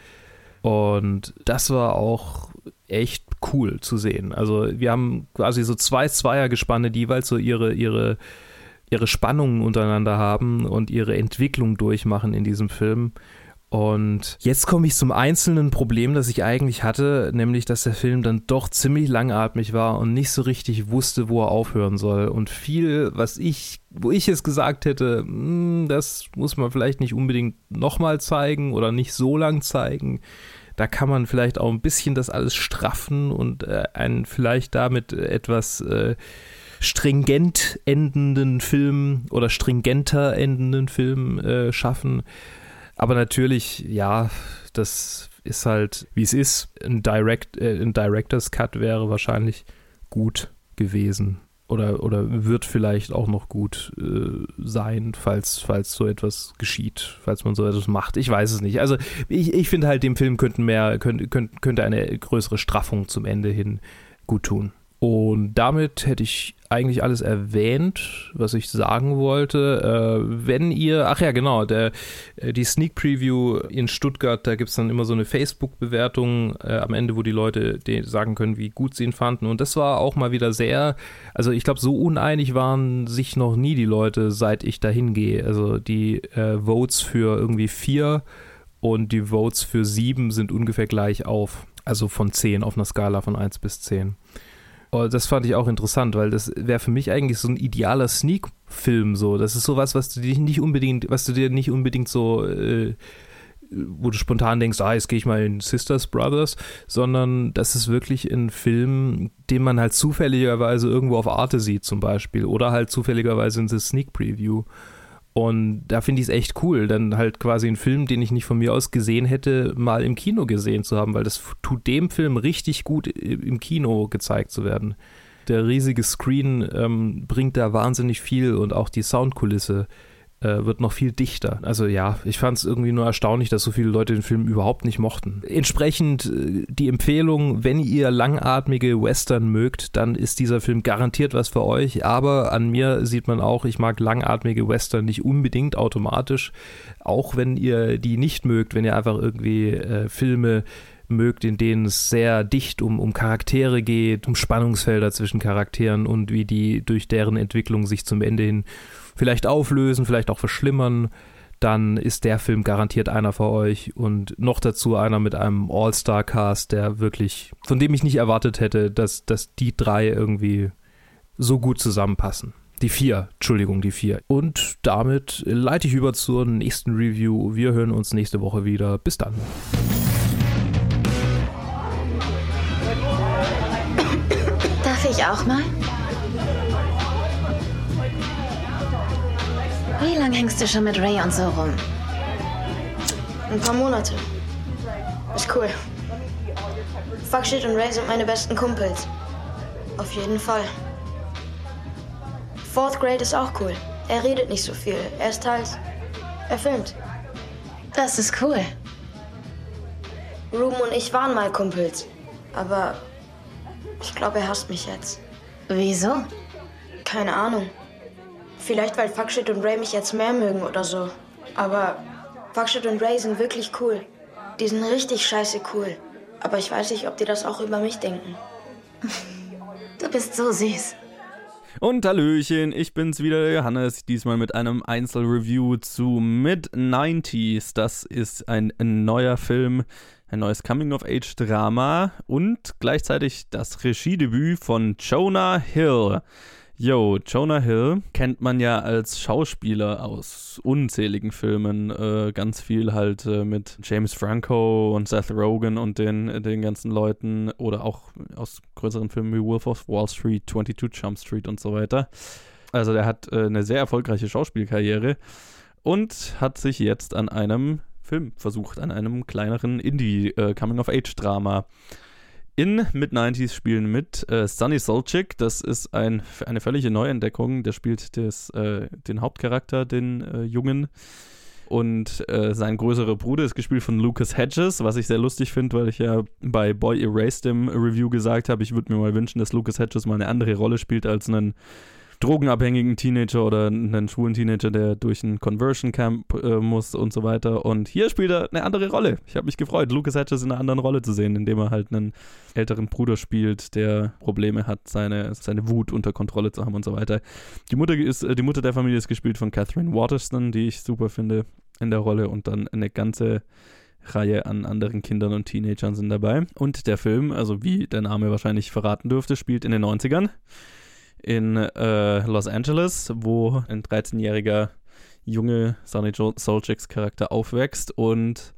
Und das war auch echt cool zu sehen. Also wir haben quasi so zwei Zweiergespanne, die jeweils so ihre, ihre, ihre Spannungen untereinander haben und ihre Entwicklung durchmachen in diesem Film. Und jetzt komme ich zum einzelnen Problem, das ich eigentlich hatte, nämlich, dass der Film dann doch ziemlich langatmig war und nicht so richtig wusste, wo er aufhören soll. Und viel, was ich, wo ich es gesagt hätte, hm, das muss man vielleicht nicht unbedingt nochmal zeigen oder nicht so lang zeigen. Da kann man vielleicht auch ein bisschen das alles straffen und äh, einen vielleicht damit etwas äh, stringent endenden Film oder stringenter endenden Film äh, schaffen. Aber natürlich, ja, das ist halt, wie es ist. Ein, Direct, äh, ein Director's Cut wäre wahrscheinlich gut gewesen. Oder, oder wird vielleicht auch noch gut äh, sein, falls, falls so etwas geschieht, falls man so etwas macht. Ich weiß es nicht. Also ich, ich finde halt, dem Film könnten mehr, könnte, könnte eine größere Straffung zum Ende hin gut tun. Und damit hätte ich eigentlich alles erwähnt, was ich sagen wollte. Äh, wenn ihr, ach ja, genau, der, äh, die Sneak Preview in Stuttgart, da gibt es dann immer so eine Facebook-Bewertung äh, am Ende, wo die Leute sagen können, wie gut sie ihn fanden. Und das war auch mal wieder sehr, also ich glaube, so uneinig waren sich noch nie die Leute, seit ich dahin gehe. Also die äh, Votes für irgendwie vier und die Votes für sieben sind ungefähr gleich auf. Also von zehn auf einer Skala von eins bis zehn. Oh, das fand ich auch interessant, weil das wäre für mich eigentlich so ein idealer Sneak-Film. So, das ist sowas, was du dir nicht unbedingt, was du dir nicht unbedingt so, äh, wo du spontan denkst, ah, jetzt gehe ich mal in Sisters Brothers, sondern das ist wirklich ein Film, den man halt zufälligerweise irgendwo auf Arte sieht, zum Beispiel, oder halt zufälligerweise in der Sneak Preview. Und da finde ich es echt cool, dann halt quasi einen Film, den ich nicht von mir aus gesehen hätte, mal im Kino gesehen zu haben, weil das tut dem Film richtig gut im Kino gezeigt zu werden. Der riesige Screen ähm, bringt da wahnsinnig viel und auch die Soundkulisse äh, wird noch viel dichter. Also ja, ich fand es irgendwie nur erstaunlich, dass so viele Leute den Film überhaupt nicht mochten. Entsprechend äh, die Empfehlung, wenn ihr langatmige Western mögt, dann ist dieser Film garantiert was für euch. Aber an mir sieht man auch, ich mag langatmige Western nicht unbedingt automatisch. Auch wenn ihr die nicht mögt, wenn ihr einfach irgendwie äh, Filme mögt, in denen es sehr dicht um, um Charaktere geht, um Spannungsfelder zwischen Charakteren und wie die durch deren Entwicklung sich zum Ende hin vielleicht auflösen, vielleicht auch verschlimmern, dann ist der Film garantiert einer für euch und noch dazu einer mit einem All-Star-Cast, der wirklich, von dem ich nicht erwartet hätte, dass, dass die drei irgendwie so gut zusammenpassen. Die vier, Entschuldigung, die vier. Und damit leite ich über zur nächsten Review. Wir hören uns nächste Woche wieder. Bis dann. Darf ich auch mal? Wie lange hängst du schon mit Ray und so rum? Ein paar Monate. Ist cool. Fuckshit und Ray sind meine besten Kumpels. Auf jeden Fall. Fourth Grade ist auch cool. Er redet nicht so viel. Er ist halt. Er filmt. Das ist cool. Ruben und ich waren mal Kumpels. Aber ich glaube, er hasst mich jetzt. Wieso? Keine Ahnung. Vielleicht, weil Fuckshit und Ray mich jetzt mehr mögen oder so. Aber Fuckshit und Ray sind wirklich cool. Die sind richtig scheiße cool. Aber ich weiß nicht, ob die das auch über mich denken. [LAUGHS] Du bist so süß. Und Hallöchen, ich bin's wieder, der Johannes, diesmal mit einem Einzelreview zu Mid-90s. Das ist ein neuer Film, ein neues Coming-of-Age-Drama und gleichzeitig das Regiedebüt von Jonah Hill. Yo, Jonah Hill kennt man ja als Schauspieler aus unzähligen Filmen, äh, ganz viel halt äh, mit James Franco und Seth Rogen und den, den ganzen Leuten oder auch aus größeren Filmen wie Wolf of Wall Street, 22 Jump Street und so weiter. Also der hat äh, eine sehr erfolgreiche Schauspielkarriere und hat sich jetzt an einem Film versucht, an einem kleineren Indie-Coming-of-Age-Drama. Äh, in Mid-90s spielen mit äh, Sunny Solchik, das ist ein, eine völlige Neuentdeckung, der spielt des, äh, den Hauptcharakter, den äh, Jungen. Und äh, sein größerer Bruder ist gespielt von Lucas Hedges, was ich sehr lustig finde, weil ich ja bei Boy Erased im Review gesagt habe, ich würde mir mal wünschen, dass Lucas Hedges mal eine andere Rolle spielt als einen drogenabhängigen Teenager oder einen schwulen Teenager, der durch ein Conversion Camp äh, muss und so weiter. Und hier spielt er eine andere Rolle. Ich habe mich gefreut, Lucas Hedges in einer anderen Rolle zu sehen, indem er halt einen älteren Bruder spielt, der Probleme hat, seine, seine Wut unter Kontrolle zu haben und so weiter. Die Mutter ist, äh, die Mutter der Familie ist gespielt von Catherine Waterston, die ich super finde in der Rolle und dann eine ganze Reihe an anderen Kindern und Teenagern sind dabei. Und der Film, also wie der Name wahrscheinlich verraten dürfte, spielt in den 90ern in äh, Los Angeles, wo ein 13-jähriger junge Sonny Soljiks Charakter aufwächst und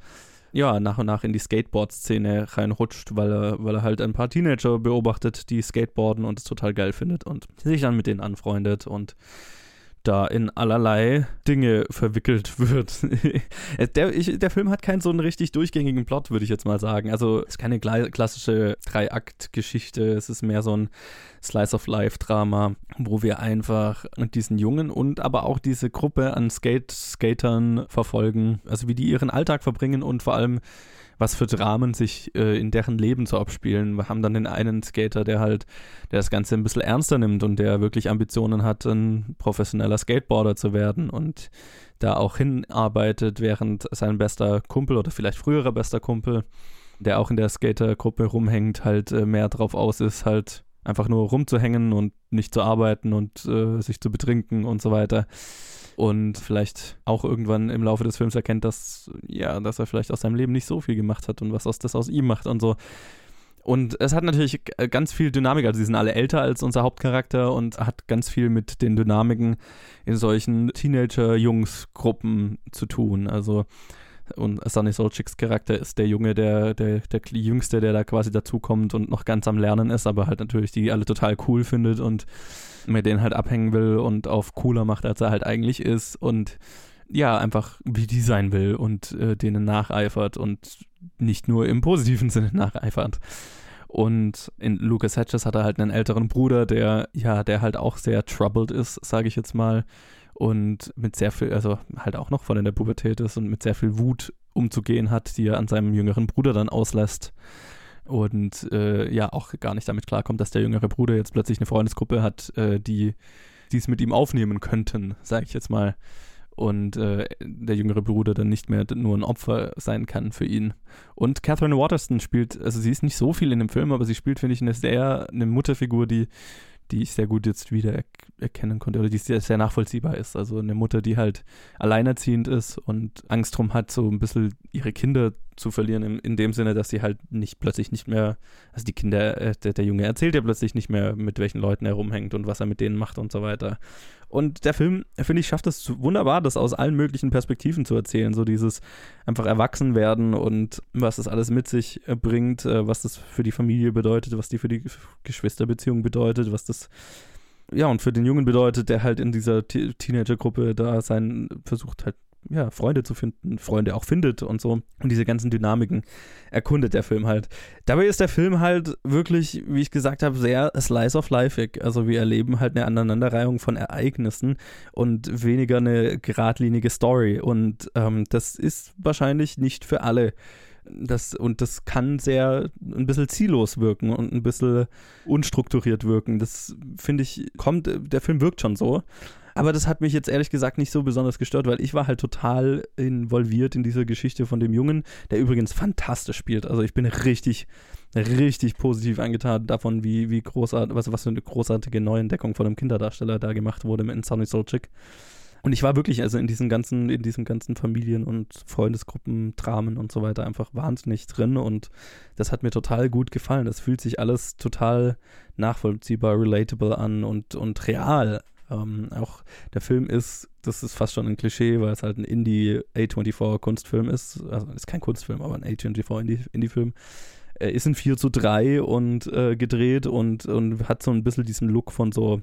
ja, nach und nach in die Skateboard-Szene reinrutscht, weil er, weil er halt ein paar Teenager beobachtet, die skateboarden und es total geil findet und sich dann mit denen anfreundet und da in allerlei Dinge verwickelt wird. [LAUGHS] der, ich, der Film hat keinen so einen richtig durchgängigen Plot, würde ich jetzt mal sagen. Also es ist keine klassische Drei-Akt-Geschichte, es ist mehr so ein Slice-of-Life-Drama, wo wir einfach diesen Jungen und aber auch diese Gruppe an Skate Skatern verfolgen, also wie die ihren Alltag verbringen und vor allem was für Dramen sich äh, in deren Leben so abspielen. Wir haben dann den einen Skater, der halt, der das Ganze ein bisschen ernster nimmt und der wirklich Ambitionen hat, ein professioneller Skateboarder zu werden und da auch hinarbeitet, während sein bester Kumpel oder vielleicht früherer bester Kumpel, der auch in der Skatergruppe rumhängt, halt äh, mehr drauf aus ist, halt einfach nur rumzuhängen und nicht zu arbeiten und äh, sich zu betrinken und so weiter. Und vielleicht auch irgendwann im Laufe des Films erkennt, dass, ja, dass er vielleicht aus seinem Leben nicht so viel gemacht hat und was aus, das aus ihm macht und so. Und es hat natürlich ganz viel Dynamik, also sie sind alle älter als unser Hauptcharakter und hat ganz viel mit den Dynamiken in solchen Teenager-Jungsgruppen zu tun. Also und Sunny Solchicks Charakter ist der Junge, der, der, der Jüngste, der da quasi dazukommt und noch ganz am Lernen ist, aber halt natürlich die alle total cool findet und mit denen halt abhängen will und auf cooler macht, als er halt eigentlich ist und ja, einfach wie die sein will und äh, denen nacheifert und nicht nur im positiven [LAUGHS] Sinne nacheifert. Und in Lucas Hedges hat er halt einen älteren Bruder, der, ja, der halt auch sehr troubled ist, sage ich jetzt mal und mit sehr viel, also halt auch noch voll in der Pubertät ist und mit sehr viel Wut umzugehen hat, die er an seinem jüngeren Bruder dann auslässt. Und äh, ja, auch gar nicht damit klarkommt, dass der jüngere Bruder jetzt plötzlich eine Freundesgruppe hat, äh, die es mit ihm aufnehmen könnten, sage ich jetzt mal. Und äh, der jüngere Bruder dann nicht mehr nur ein Opfer sein kann für ihn. Und Catherine Waterston spielt, also sie ist nicht so viel in dem Film, aber sie spielt, finde ich, eine sehr, eine Mutterfigur, die die ich sehr gut jetzt wieder erkennen konnte oder die sehr, sehr nachvollziehbar ist. Also eine Mutter, die halt alleinerziehend ist und Angst drum hat, so ein bisschen ihre Kinder zu verlieren, in, in dem Sinne, dass sie halt nicht plötzlich nicht mehr, also die Kinder, äh, der, der Junge erzählt ja plötzlich nicht mehr, mit welchen Leuten er rumhängt und was er mit denen macht und so weiter. Und der Film, finde ich, schafft es wunderbar, das aus allen möglichen Perspektiven zu erzählen. So dieses einfach erwachsen werden und was das alles mit sich äh, bringt, äh, was das für die Familie bedeutet, was die für die Geschwisterbeziehung bedeutet, was das ja, und für den Jungen bedeutet, der halt in dieser Teenagergruppe da sein versucht halt ja, Freunde zu finden, Freunde auch findet und so. Und diese ganzen Dynamiken erkundet der Film halt. Dabei ist der Film halt wirklich, wie ich gesagt habe, sehr slice of lifeig. Also wir erleben halt eine Aneinanderreihung von Ereignissen und weniger eine geradlinige Story. Und ähm, das ist wahrscheinlich nicht für alle. Das, und das kann sehr ein bisschen ziellos wirken und ein bisschen unstrukturiert wirken. Das finde ich, kommt, der Film wirkt schon so. Aber das hat mich jetzt ehrlich gesagt nicht so besonders gestört, weil ich war halt total involviert in diese Geschichte von dem Jungen, der übrigens fantastisch spielt. Also ich bin richtig, richtig positiv angetan davon, wie, wie großartig, was, was für eine großartige Neuentdeckung von einem Kinderdarsteller da gemacht wurde mit Sonny Solchik. Und ich war wirklich also in diesen ganzen, in diesen ganzen Familien- und Freundesgruppen, Dramen und so weiter einfach wahnsinnig drin und das hat mir total gut gefallen. Das fühlt sich alles total nachvollziehbar, relatable an und, und real ähm, auch der Film ist, das ist fast schon ein Klischee, weil es halt ein Indie A24 Kunstfilm ist. Also ist kein Kunstfilm, aber ein A24 Indie, Indie-Film. Er ist in 4 zu 3 und äh, gedreht und, und hat so ein bisschen diesen Look von so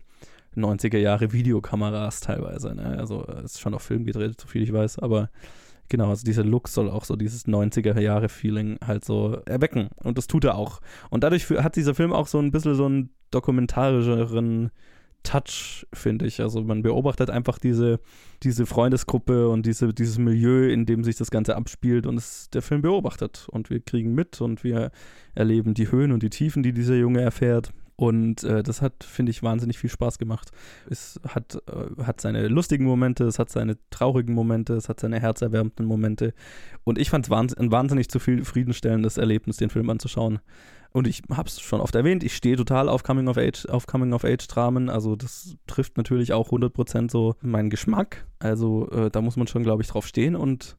90er Jahre Videokameras teilweise. Ne? Also ist schon auf Film gedreht, so viel ich weiß, aber genau, also dieser Look soll auch so dieses 90er Jahre Feeling halt so erwecken und das tut er auch. Und dadurch hat dieser Film auch so ein bisschen so einen dokumentarischeren Touch, finde ich. Also man beobachtet einfach diese, diese Freundesgruppe und diese, dieses Milieu, in dem sich das Ganze abspielt und es der Film beobachtet. Und wir kriegen mit und wir erleben die Höhen und die Tiefen, die dieser Junge erfährt. Und äh, das hat, finde ich, wahnsinnig viel Spaß gemacht. Es hat, äh, hat seine lustigen Momente, es hat seine traurigen Momente, es hat seine herzerwärmenden Momente. Und ich fand es wahns ein wahnsinnig zufriedenstellendes Erlebnis, den Film anzuschauen. Und ich habe es schon oft erwähnt, ich stehe total auf Coming of Age, auf Coming of Age Dramen. Also das trifft natürlich auch 100% so meinen Geschmack. Also äh, da muss man schon, glaube ich, drauf stehen. Und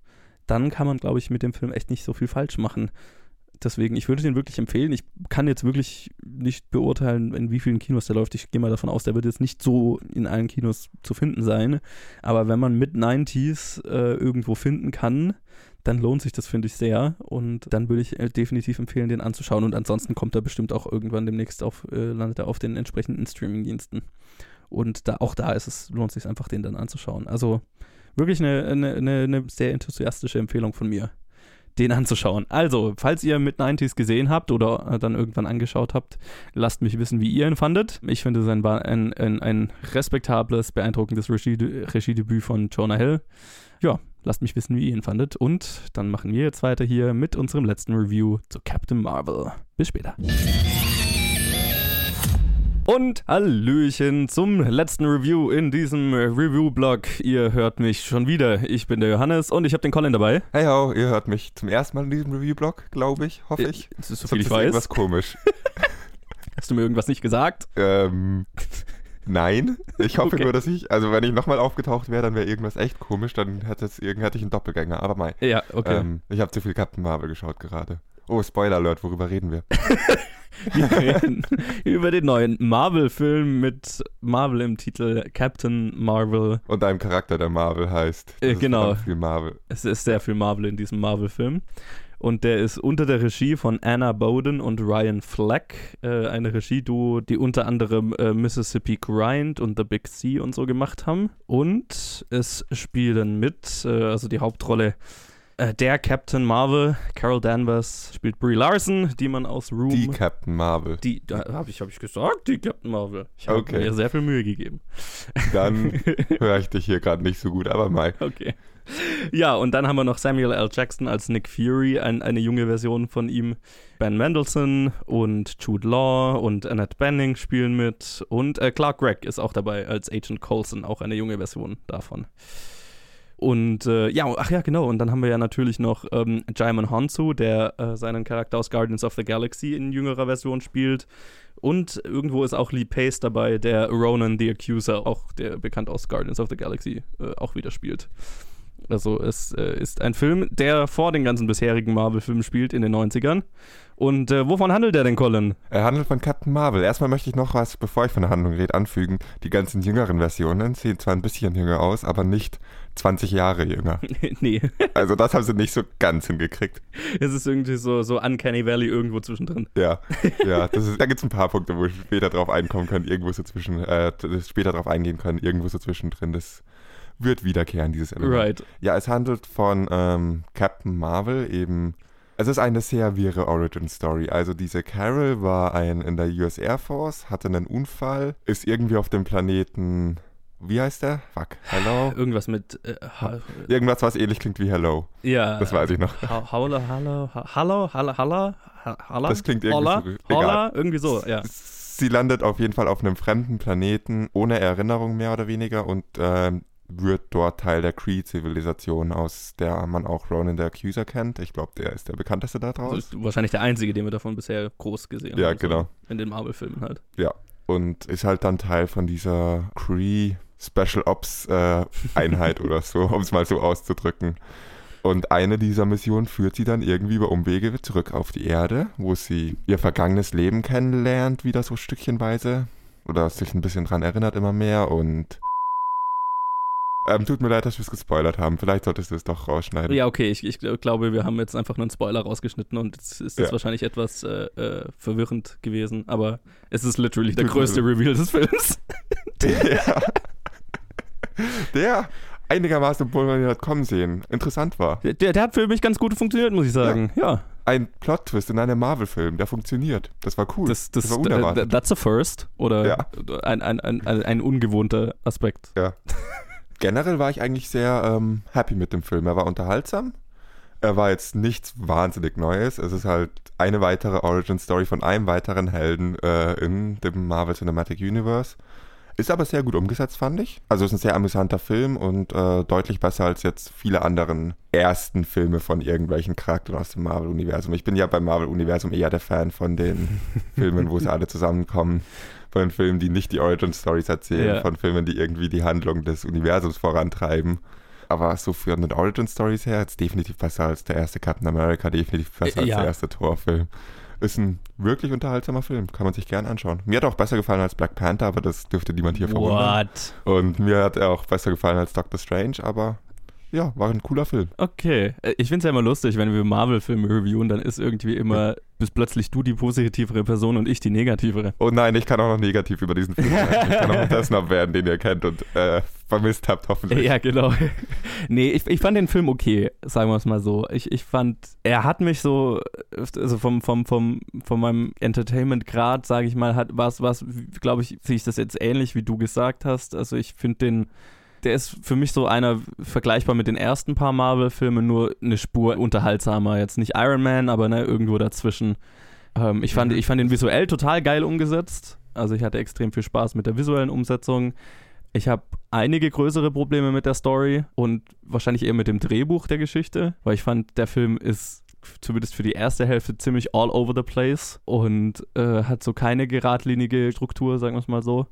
dann kann man, glaube ich, mit dem Film echt nicht so viel falsch machen. Deswegen, ich würde den wirklich empfehlen. Ich kann jetzt wirklich nicht beurteilen, in wie vielen Kinos der läuft. Ich gehe mal davon aus, der wird jetzt nicht so in allen Kinos zu finden sein. Aber wenn man mit 90s äh, irgendwo finden kann, dann lohnt sich das, finde ich, sehr. Und dann würde ich äh, definitiv empfehlen, den anzuschauen. Und ansonsten kommt er bestimmt auch irgendwann demnächst auf, äh, landet er auf den entsprechenden Streamingdiensten. Und da, auch da ist es, lohnt sich einfach, den dann anzuschauen. Also wirklich eine, eine, eine sehr enthusiastische Empfehlung von mir, den anzuschauen. Also, falls ihr mit 90s gesehen habt oder äh, dann irgendwann angeschaut habt, lasst mich wissen, wie ihr ihn fandet. Ich finde es ein, ein, ein, ein respektables, beeindruckendes Regie, Regiedebüt von Jonah Hill. Ja, Lasst mich wissen, wie ihr ihn fandet. Und dann machen wir jetzt weiter hier mit unserem letzten Review zu Captain Marvel. Bis später. Und Hallöchen zum letzten Review in diesem Review-Blog. Ihr hört mich schon wieder. Ich bin der Johannes und ich habe den Colin dabei. Hey ho, ihr hört mich zum ersten Mal in diesem Review-Blog, glaube ich, hoffe ich. Das ist so viel ich weiß. irgendwas komisch. [LAUGHS] Hast du mir irgendwas nicht gesagt? ähm, nein. Ich hoffe Okay. nur, dass ich, also wenn ich nochmal aufgetaucht wäre, dann wäre irgendwas echt komisch, dann hätte, es, hätte ich einen Doppelgänger. Aber mei. Ja, okay. Ähm, ich habe zu viel Captain Marvel geschaut gerade. Oh, Spoiler Alert, worüber reden wir? [LAUGHS] Wir reden über den neuen Marvel-Film mit Marvel im Titel Captain Marvel. Und einem Charakter, der Marvel heißt. Äh, genau. Viel Marvel. Es ist sehr viel Marvel in diesem Marvel-Film. Und der ist unter der Regie von Anna Bowden und Ryan Fleck, äh, eine Regie-Duo, die unter anderem äh, Mississippi Grind und The Big Sea und so gemacht haben. Und es spielen mit, äh, also die Hauptrolle der Captain Marvel, Carol Danvers, spielt Brie Larson, die man aus Room... Die Captain Marvel. Die, da habe ich, hab ich gesagt, die Captain Marvel. Ich habe Okay. mir sehr viel Mühe gegeben. Dann [LAUGHS] höre ich dich hier gerade nicht so gut, aber Mai. Okay. Ja, und dann haben wir noch Samuel L. Jackson als Nick Fury, ein, eine junge Version von ihm. Ben Mendelsohn und Jude Law und Annette Bening spielen mit. Und äh, Clark Gregg ist auch dabei als Agent Coulson, auch eine junge Version davon. Und äh, ja, ach ja, genau. Und dann haben wir ja natürlich noch ähm, Jaimon Honsu, der äh, seinen Charakter aus Guardians of the Galaxy in jüngerer Version spielt. Und irgendwo ist auch Lee Pace dabei, der Ronan the Accuser, auch der bekannt aus Guardians of the Galaxy, äh, auch wieder spielt. Also es äh, ist ein Film, der vor den ganzen bisherigen Marvel-Filmen spielt in den 90ern. Und äh, wovon handelt der denn, Colin? Er handelt von Captain Marvel. Erstmal möchte ich noch was, bevor ich von der Handlung rede, anfügen. Die ganzen jüngeren Versionen sehen zwar ein bisschen jünger aus, aber nicht 20 Jahre jünger. [LAUGHS] nee, Also das haben sie nicht so ganz hingekriegt. es ist irgendwie so, so Uncanny Valley irgendwo zwischendrin. Ja, [LAUGHS] ja, das ist, da gibt es ein paar Punkte, wo wir später drauf einkommen können, irgendwo so zwischen, äh, später drauf eingehen können, irgendwo so zwischendrin. Das wird wiederkehren, dieses Element. Right. Ja, es handelt von ähm, Captain Marvel eben. Es ist eine sehr wirre Origin-Story. Also diese Carol war ein in der US Air Force, hatte einen Unfall, ist irgendwie auf dem Planeten. Wie heißt der? Fuck. Hello? Irgendwas mit. Äh, Irgendwas, was ähnlich klingt wie Hello. ja. Das weiß ich noch. Ha- Hallo, hallo, ha- hallo, hallo, hallo, ha- hallo. Das klingt irgendwie Holla, so-. Holla, irgendwie so, ja. Sie landet auf jeden Fall auf einem fremden Planeten, ohne Erinnerung mehr oder weniger und ähm, wird dort Teil der Kree-Zivilisation, aus der man auch Ronan der Accuser kennt. Ich glaube, der ist der bekannteste da draus. ist wahrscheinlich der einzige, den wir davon bisher groß gesehen Ja, haben. so genau. In den Marvel-Filmen halt. Ja. Und ist halt dann Teil von dieser Cree Special Ops äh, Einheit oder so, [LAUGHS] um es mal so auszudrücken. Und eine dieser Missionen führt sie dann irgendwie über Umwege zurück auf die Erde, wo sie ihr vergangenes Leben kennenlernt, wieder so stückchenweise. Oder sich ein bisschen dran erinnert immer mehr und. Ähm, tut mir leid, dass wir es gespoilert haben. Vielleicht solltest du es doch rausschneiden. Ja, okay, ich, ich glaube, wir haben jetzt einfach einen Spoiler rausgeschnitten und es ist jetzt Ja. wahrscheinlich etwas äh, äh, verwirrend gewesen, aber es ist literally der größte. Reveal des Films. [LAUGHS] [LAUGHS] Der, der einigermaßen, obwohl man ihn hat kommen sehen, interessant war. Der, der hat für mich ganz gut funktioniert, muss ich sagen. Ja, ein Plot-Twist in einem Marvel-Film, der funktioniert. Das war cool. das, das, war äh, unerwartet. that's a first oder Ja. ein, ein, ein, ein, ein ungewohnter Aspekt. ja. [LAUGHS] Generell war ich eigentlich sehr ähm, happy mit dem Film. Er war unterhaltsam. Er war jetzt nichts wahnsinnig Neues. Es ist halt eine weitere Origin-Story von einem weiteren Helden äh, in dem Marvel Cinematic Universe. Ist aber sehr gut umgesetzt, fand ich. Also es ist ein sehr amüsanter Film und äh, deutlich besser als jetzt viele anderen ersten Filme von irgendwelchen Charakteren aus dem Marvel-Universum. Ich bin ja beim Marvel-Universum eher der Fan von den [LAUGHS] Filmen, wo sie alle zusammenkommen. Von Filmen, die nicht die Origin-Stories erzählen, Ja. von Filmen, die irgendwie die Handlung des Universums vorantreiben. Aber so von den Origin-Stories her jetzt definitiv besser als der erste Captain America, definitiv besser Äh, als ja. der erste Torfilm. Ist ein wirklich unterhaltsamer Film, kann man sich gern anschauen. Mir hat er auch besser gefallen als Black Panther, aber das dürfte niemand hier verwundern. What? Und mir hat er auch besser gefallen als Doctor Strange, aber ja, war ein cooler Film. Okay. Äh, Ich finde es ja immer lustig, wenn wir Marvel-Filme reviewen, dann ist irgendwie immer, bist plötzlich du die positivere Person und ich die negativere. Oh nein, ich kann auch noch negativ über diesen Film sagen. Ich kann auch einen Snob [LAUGHS] werden, den ihr kennt und äh, vermisst habt, hoffentlich. Ja, genau. [LAUGHS] nee, ich, ich fand den Film okay, sagen wir es mal so. Ich, ich fand, er hat mich so, also vom, vom, vom, von meinem Entertainment-Grad, sage ich mal, hat was, was, glaube ich, sehe ich das jetzt ähnlich, wie du gesagt hast. Also ich finde den, der ist für mich so einer vergleichbar mit den ersten paar Marvel-Filmen, nur eine Spur unterhaltsamer. Jetzt nicht Iron Man, aber ne, irgendwo dazwischen. Ähm, ich, fand, ich fand ihn visuell total geil umgesetzt. Also ich hatte extrem viel Spaß mit der visuellen Umsetzung. Ich habe einige größere Probleme mit der Story und wahrscheinlich eher mit dem Drehbuch der Geschichte, weil ich fand, der Film ist zumindest für die erste Hälfte ziemlich all over the place und äh, hat so keine geradlinige Struktur, sagen wir es mal so.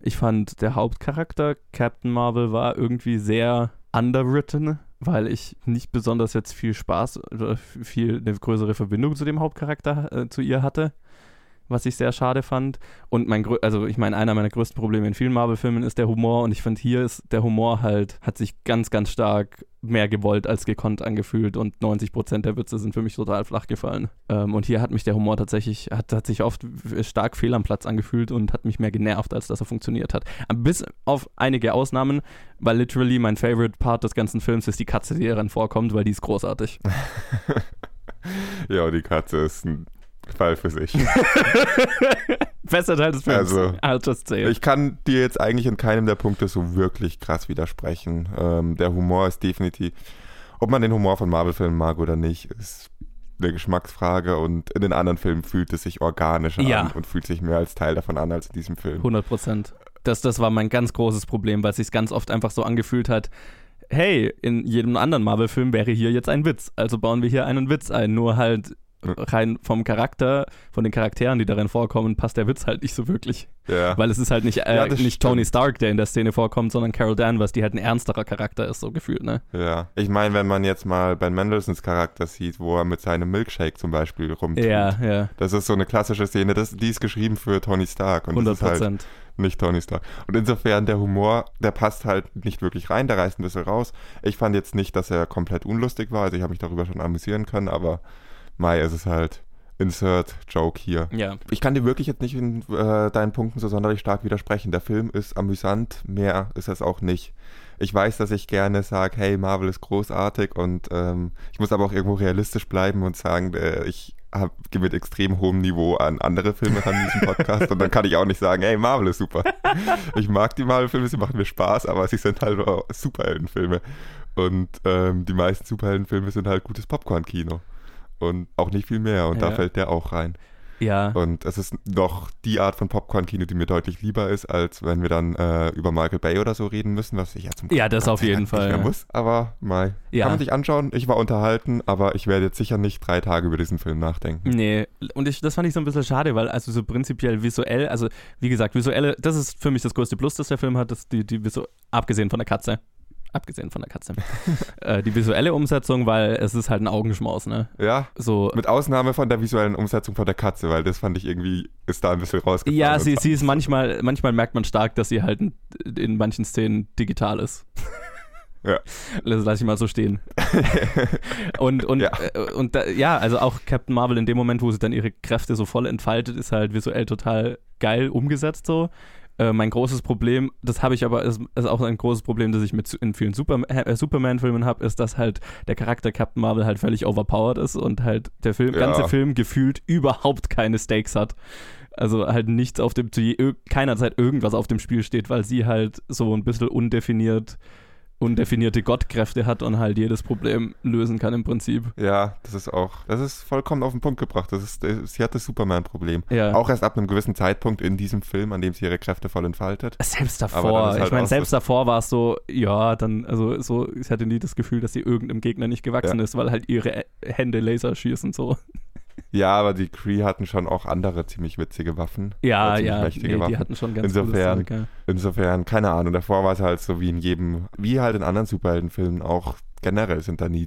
Ich fand, der Hauptcharakter, Captain Marvel, war irgendwie sehr underwritten, weil ich nicht besonders jetzt viel Spaß oder viel eine größere Verbindung zu dem Hauptcharakter, äh, zu ihr hatte was ich sehr schade fand. Und mein, also ich meine, einer meiner größten Probleme in vielen Marvel-Filmen ist der Humor und ich finde, hier ist der Humor halt, hat sich ganz, ganz stark mehr gewollt als gekonnt angefühlt und 90 Prozent der Witze sind für mich total flach gefallen. Ähm, und hier hat mich der Humor tatsächlich, hat, hat sich oft stark fehl am Platz angefühlt und hat mich mehr genervt, als dass er funktioniert hat. Bis auf einige Ausnahmen, weil literally mein favorite Part des ganzen Films ist die Katze, die darin vorkommt, weil die ist großartig. [LAUGHS] ja, die Katze ist ein Fall für sich. [LAUGHS] Bester Teil des Films. Also, I'll. Ich kann dir jetzt eigentlich in keinem der Punkte so wirklich krass widersprechen. Ähm, der Humor ist definitiv, ob man den Humor von Marvel-Filmen mag oder nicht, ist eine Geschmacksfrage und in den anderen Filmen fühlt es sich organischer ja. an und fühlt sich mehr als Teil davon an als in diesem Film. 100 Prozent. Das, das war mein ganz großes Problem, weil es sich ganz oft einfach so angefühlt hat, hey, in jedem anderen Marvel-Film wäre hier jetzt ein Witz, also bauen wir hier einen Witz ein, nur halt rein vom Charakter, von den Charakteren, die darin vorkommen, passt der Witz halt nicht so wirklich. Ja. Weil es ist halt nicht, äh, ja, nicht Tony Stark, der in der Szene vorkommt, sondern Carol Danvers, die halt ein ernsterer Charakter ist, so gefühlt, ne? Ja. Ich meine, wenn man jetzt mal Ben Mendelssohns Charakter sieht, wo er mit seinem Milkshake zum Beispiel rumtut. Ja, ja. Das ist so eine klassische Szene, das, die ist geschrieben für Tony Stark. Und 100 Das ist halt nicht Tony Stark. Und insofern der Humor, der passt halt nicht wirklich rein, der reißt ein bisschen raus. Ich fand jetzt nicht, dass er komplett unlustig war, also ich habe mich darüber schon amüsieren können, aber Mai ist es halt. Insert Joke hier. Ja. Ich kann dir wirklich jetzt nicht in äh, deinen Punkten so sonderlich stark widersprechen. Der Film ist amüsant, mehr ist es auch nicht. Ich weiß, dass ich gerne sage, hey, Marvel ist großartig und ähm, ich muss aber auch irgendwo realistisch bleiben und sagen, äh, ich gehe mit extrem hohem Niveau an andere Filme an diesem Podcast und dann kann ich auch nicht sagen, hey, Marvel ist super. Ich mag die Marvel-Filme, sie machen mir Spaß, aber sie sind halt Superheldenfilme. Und ähm, die meisten Superheldenfilme sind halt gutes Popcorn-Kino und auch nicht viel mehr. Und ja. da fällt der auch rein. Ja. Und es ist noch die Art von Popcorn-Kino, die mir deutlich lieber ist, als wenn wir dann äh, über Michael Bay oder so reden müssen, was ich ja zum Ja, das auf jeden Fall. Nicht mehr muss, aber mal. Ja. Kann man sich anschauen. Ich war unterhalten, aber ich werde jetzt sicher nicht drei Tage über diesen Film nachdenken. Nee, und ich, das fand ich so ein bisschen schade, weil also so prinzipiell visuell, also wie gesagt, visuelle, das ist für mich das größte Plus, das der Film hat, das die, die abgesehen von der Katze abgesehen von der Katze. [LAUGHS] äh, die visuelle Umsetzung, weil es ist halt ein Augenschmaus, ne? Ja. So. Mit Ausnahme von der visuellen Umsetzung von der Katze, weil das fand ich irgendwie, ist da ein bisschen rausgekommen. Ja, sie, sie ist manchmal, manchmal merkt man stark, dass sie halt in, manchen Szenen digital ist. [LAUGHS] Ja. Das lasse ich mal so stehen. [LAUGHS] und und, ja. Äh, und da, ja, also auch Captain Marvel in dem Moment, wo sie dann ihre Kräfte so voll entfaltet, ist halt visuell total geil umgesetzt so. Äh, mein großes Problem, das habe ich aber, ist, ist, auch ein großes Problem, das ich mit in vielen Super, äh, Superman-Filmen habe, ist, dass halt der Charakter Captain Marvel halt völlig overpowered ist und halt der Film, ja. ganze Film gefühlt überhaupt keine Stakes hat. Also halt nichts auf dem, zu je, keiner Zeit irgendwas auf dem Spiel steht, weil sie halt so ein bisschen undefiniert undefinierte Gottkräfte hat und halt jedes Problem lösen kann im Prinzip. Ja, das ist auch, das ist vollkommen auf den Punkt gebracht. Das ist, sie hat das Superman-Problem. Ja. Auch erst ab einem gewissen Zeitpunkt in diesem Film, an dem sie ihre Kräfte voll entfaltet. Selbst davor, halt ich meine, selbst davor war es so, ja, dann, also so, ich hatte nie das Gefühl, dass sie irgendeinem Gegner nicht gewachsen ja. ist, weil halt ihre Hände Laser schießen so. Ja, aber die Kree hatten schon auch andere ziemlich witzige Waffen. Ja, ja, nee, Waffen. die hatten schon ganz insofern, Zeug, ja. insofern, keine Ahnung. Davor war es halt so wie in jedem, wie halt in anderen Superheldenfilmen auch generell sind da nie,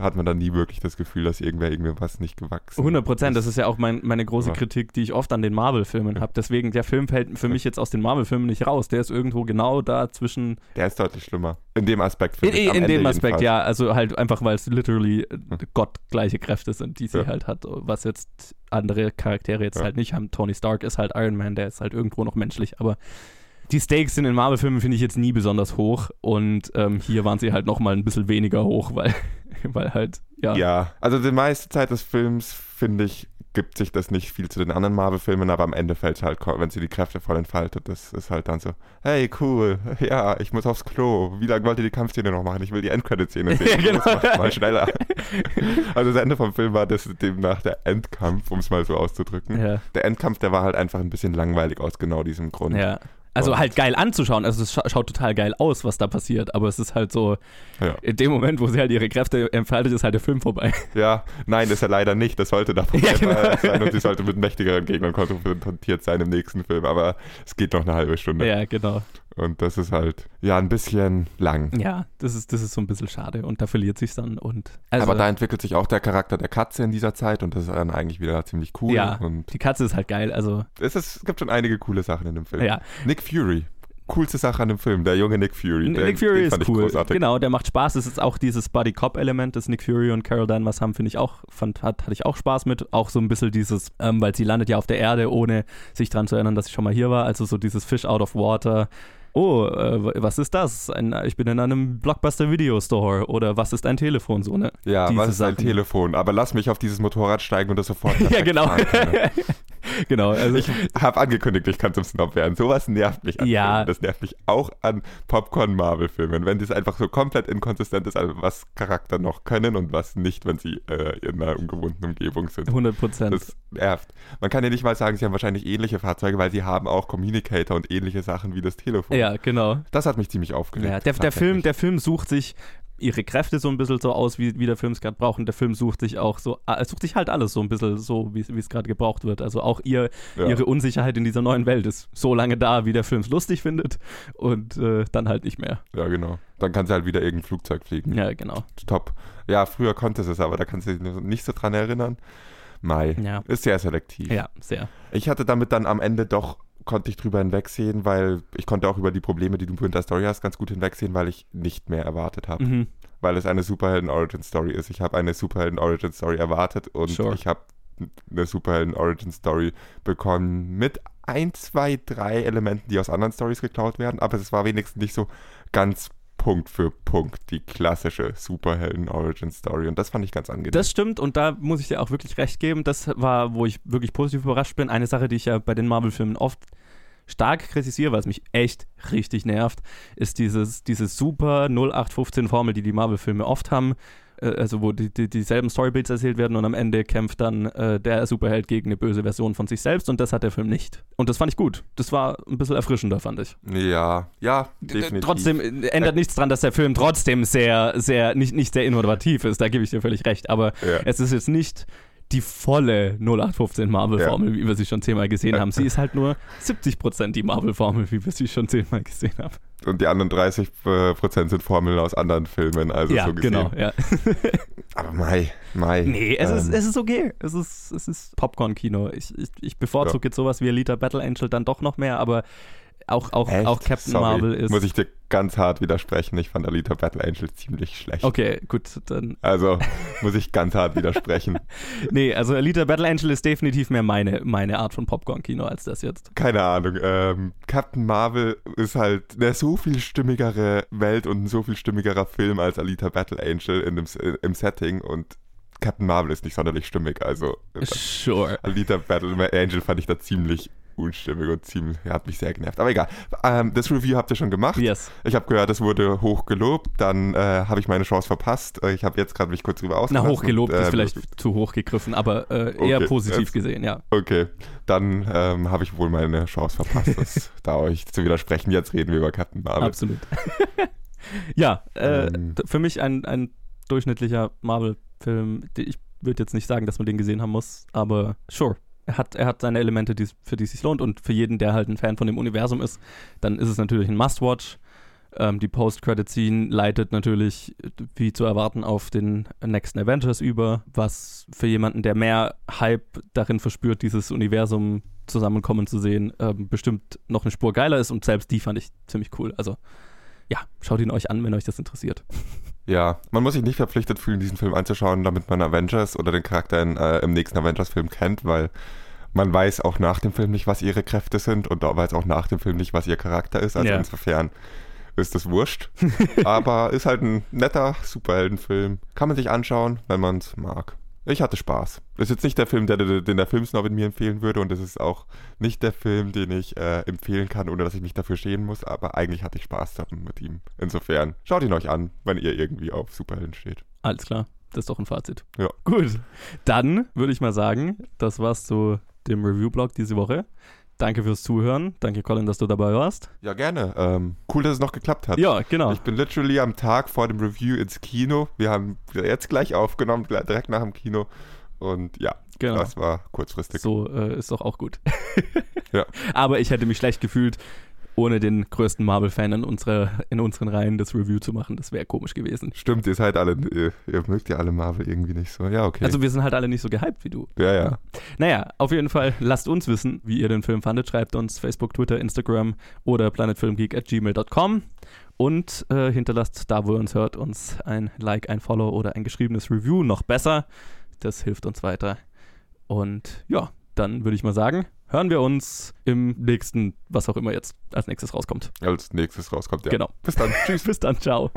hat man da nie wirklich das Gefühl, dass irgendwer irgendwas nicht gewachsen 100 Prozent, das ist ja auch mein, meine große Kritik, die ich oft an den Marvel-Filmen ja. habe. Deswegen, der Film fällt für mich jetzt aus den Marvel-Filmen nicht raus. Der ist irgendwo genau da zwischen. Der ist deutlich schlimmer. In dem Aspekt, für In, in dem Aspekt, jedenfalls. ja. Also halt einfach, weil es literally hm. gottgleiche Kräfte sind, die sie ja. halt hat, was jetzt andere Charaktere jetzt ja. halt nicht haben. Tony Stark ist halt Iron Man, der ist halt irgendwo noch menschlich, aber die Stakes in den Marvel-Filmen finde ich jetzt nie besonders hoch und ähm, hier waren sie halt nochmal ein bisschen weniger hoch, [LAUGHS] weil, weil halt, ja. Ja, also die meiste Zeit des Films, finde ich, gibt sich das nicht viel zu den anderen Marvel-Filmen, aber am Ende fällt es halt, wenn sie die Kräfte voll entfaltet, das ist halt dann so, hey, cool, [LAUGHS] ja, ich muss aufs Klo. Wie lange wollt ihr die Kampfszene noch machen? Ich will die Endcredit-Szene sehen. [LAUGHS] Genau. Macht mal schneller. also das Ende vom Film war das demnach der Endkampf, um es mal so auszudrücken. Ja. Der Endkampf, der war halt einfach ein bisschen langweilig aus genau diesem Grund. Ja. Also Und- halt geil anzuschauen. Also es scha schaut total geil aus, was da passiert. Aber es ist halt so, Ja. in dem Moment, wo sie halt ihre Kräfte entfaltet, ist halt der Film vorbei. [LAUGHS] Ja, nein, ist er leider nicht. Das sollte davon Ja, genau. sein und sie sollte mit mächtigeren Gegnern konfrontiert sein im nächsten Film. Aber es geht noch eine halbe Stunde. Ja, genau. Und das ist halt, ja, ein bisschen lang. Ja, das ist, das ist so ein bisschen schade und da verliert sich's dann. Und also, Aber da entwickelt sich auch der Charakter der Katze in dieser Zeit und das ist dann eigentlich wieder ziemlich cool. ja, Und die Katze ist halt geil. Also, es, ist, es gibt schon einige coole Sachen in dem Film. ja. Nick Fury. Coolste Sache an dem Film, der junge Nick Fury. Der- Nick Fury ist cool. Großartig. Genau, der macht Spaß. Es ist auch dieses Buddy-Cop-Element, das Nick Fury und Carol Danvers haben, finde ich auch, fand, hat, hatte ich auch Spaß mit. Auch so ein bisschen dieses, ähm, weil sie landet ja auf der Erde, ohne sich dran zu erinnern, dass sie schon mal hier war. Also so dieses Fish out of water. Oh, äh, was ist das? Ein, ich bin in einem Blockbuster-Video-Store. Oder was ist ein Telefon? So, ne? Ja, Diese was ist ein Sachen. Telefon? Aber lass mich auf dieses Motorrad steigen und das sofort [LAUGHS] Ja, genau. [LAUGHS] genau. Also, Ich habe angekündigt, ich kann zum Snob werden. Sowas nervt mich an Ja. Filmen. Das nervt mich auch an Popcorn-Marvel-Filmen. Wenn das einfach so komplett inkonsistent ist, also was Charakter noch können und was nicht, wenn sie äh, in einer ungewohnten Umgebung sind. 100 Prozent. Das nervt. Man kann ja nicht mal sagen, sie haben wahrscheinlich ähnliche Fahrzeuge, weil sie haben auch Communicator und ähnliche Sachen wie das Telefon. Ja, genau. Das hat mich ziemlich aufgeregt. Ja, der, der, Film, der Film sucht sich ihre Kräfte so ein bisschen so aus, wie, wie der Film es gerade braucht. Und der Film sucht sich auch so, äh, sucht sich halt alles so ein bisschen so, wie es- gerade gebraucht wird. Also auch ihr, Ja. ihre Unsicherheit in dieser neuen Welt ist so lange da, wie der Film es lustig findet und äh, dann halt nicht mehr. Ja, genau. Dann kann sie halt wieder irgendein Flugzeug fliegen. Ja, genau. Top. Ja, früher konnte sie es, aber da kannst du dich nicht so dran erinnern. Mai. Ja. Ist sehr selektiv. Ja, sehr. Ich hatte damit dann am Ende doch, konnte ich drüber hinwegsehen, weil ich konnte auch über die Probleme, die du mit der Story hast, ganz gut hinwegsehen, weil ich nicht mehr erwartet habe. Mhm. Weil es eine Superhelden-Origin-Story ist. Ich habe eine Superhelden-Origin-Story erwartet und Sure. ich habe eine Superhelden-Origin-Story bekommen mit ein, zwei, drei Elementen, die aus anderen Stories geklaut werden, aber es war wenigstens nicht so ganz Punkt für Punkt die klassische Superhelden-Origin-Story und das fand ich ganz angenehm. Das stimmt und da muss ich dir auch wirklich recht geben. Das war, wo ich wirklich positiv überrascht bin. Eine Sache, die ich ja bei den Marvel-Filmen oft stark kritisiere, weil es mich echt richtig nervt, ist dieses, diese super 0815-Formel, die die Marvel-Filme oft haben. Äh, Also wo die, die, dieselben Storybeats erzählt werden und am Ende kämpft dann äh, der Superheld gegen eine böse Version von sich selbst und das hat der Film nicht. Und das fand ich gut. Das war ein bisschen erfrischender, fand ich. ja, ja, definitiv. Trotzdem äh, ändert nichts dran, dass der Film trotzdem sehr, sehr, nicht, nicht sehr innovativ ist, da gebe ich dir völlig recht. Aber Ja. es ist jetzt nicht die volle 0815 Marvel-Formel, wie wir sie schon zehnmal gesehen [LAUGHS] haben. Sie ist halt nur 70% die Marvel-Formel, wie wir sie schon zehnmal gesehen haben. Und die anderen 30 äh, Prozent sind Formeln aus anderen Filmen, also ja, so gesehen. genau. Ja. [LAUGHS] Aber Mai, Mai. Nee, es, ist, ähm, es ist okay. Es ist, es ist Popcorn-Kino. Ich, ich, ich bevorzuge jetzt sowas wie Alita Battle Angel dann doch noch mehr, aber auch, auch, echt? auch Captain Sorry, Marvel ist. Muss ich dir ganz hart widersprechen. Ich fand Alita Battle Angel ziemlich schlecht. okay, gut, dann Also [LAUGHS] muss ich ganz hart widersprechen. Nee, also Alita Battle Angel ist definitiv mehr meine, meine Art von Popcorn-Kino als das jetzt. Keine Ahnung. Ähm, Captain Marvel ist halt eine so viel stimmigere Welt und ein so viel stimmigerer Film als Alita Battle Angel in dem, im Setting und Captain Marvel ist nicht sonderlich stimmig. Also Sure. Alita Battle Angel fand ich da ziemlich unstimmig und ziemlich, hat mich sehr genervt. Aber egal. Ähm, das Review habt ihr schon gemacht. Yes. Ich habe gehört, es wurde hoch gelobt. Dann äh, habe ich meine Chance verpasst. Äh, Ich habe jetzt gerade mich kurz drüber Na, ausgelassen. hochgelobt und, ist ähm, vielleicht zu hoch gegriffen, aber äh, eher Okay, positiv jetzt- gesehen, ja. Okay, dann ähm, habe ich wohl meine Chance verpasst, das, [LAUGHS] da euch zu widersprechen. Jetzt reden wir über Captain Marvel. Absolut. [LAUGHS] ja, äh, Ähm. für mich ein, ein durchschnittlicher Marvel-Film. Ich würde jetzt nicht sagen, dass man den gesehen haben muss, aber sure. Er hat, er hat seine Elemente, die, für die es sich lohnt und für jeden, der halt ein Fan von dem Universum ist, dann ist es natürlich ein Must-Watch. Ähm, die Post-Credit-Scene leitet natürlich, wie zu erwarten, auf den nächsten Avengers über, was für jemanden, der mehr Hype darin verspürt, dieses Universum zusammenkommen zu sehen, ähm, bestimmt noch eine Spur geiler ist und selbst die fand ich ziemlich cool. Also ja, schaut ihn euch an, wenn euch das interessiert. [LAUGHS] Ja, man muss sich nicht verpflichtet fühlen, diesen Film anzuschauen, damit man Avengers oder den Charakter in, äh, im nächsten Avengers-Film kennt, weil man weiß auch nach dem Film nicht, was ihre Kräfte sind und weiß auch nach dem Film nicht, was ihr Charakter ist. Also Ja. insofern ist das wurscht. [LAUGHS] Aber ist halt ein netter Superheldenfilm. Kann man sich anschauen, wenn man es mag. Ich hatte Spaß. Das ist jetzt nicht der Film, der, den der Filmsnob in mir empfehlen würde und es ist auch nicht der Film, den ich äh, empfehlen kann, ohne dass ich mich dafür schämen muss, aber eigentlich hatte ich Spaß mit ihm. Insofern, schaut ihn euch an, wenn ihr irgendwie auf Superhelden steht. Alles klar. Das ist doch ein Fazit. Ja. Gut. Dann würde ich mal sagen, das war's zu dem Review-Blog diese Woche. Danke fürs Zuhören. Danke, Colin, dass du dabei warst. Ja, gerne. Ähm, cool, dass es noch geklappt hat. Ja, genau. Ich bin literally am Tag vor dem Review ins Kino. Wir haben jetzt gleich aufgenommen, direkt nach dem Kino. Und ja, genau. das war kurzfristig. So äh, ist doch auch gut. ja. [LAUGHS] Aber ich hätte mich schlecht gefühlt, ohne den größten Marvel-Fan in, unsere, in unseren Reihen das Review zu machen. Das wäre komisch gewesen. Stimmt, ihr seid alle, ihr, ihr, mögt ja alle Marvel irgendwie nicht so. Ja, okay. Also wir sind halt alle nicht so gehypt wie du. Ja, ja. Naja, auf jeden Fall lasst uns wissen, wie ihr den Film fandet. Schreibt uns Facebook, Twitter, Instagram oder planetfilmgeek at gmail.com und äh, hinterlasst da, wo ihr uns hört, uns ein Like, ein Follow oder ein geschriebenes Review. Noch besser. Das hilft uns weiter. Und ja, dann würde ich mal sagen, hören wir uns im nächsten, was auch immer jetzt als nächstes rauskommt. Als nächstes rauskommt, ja. Genau. Bis dann. [LAUGHS] Tschüss. Bis dann. Ciao.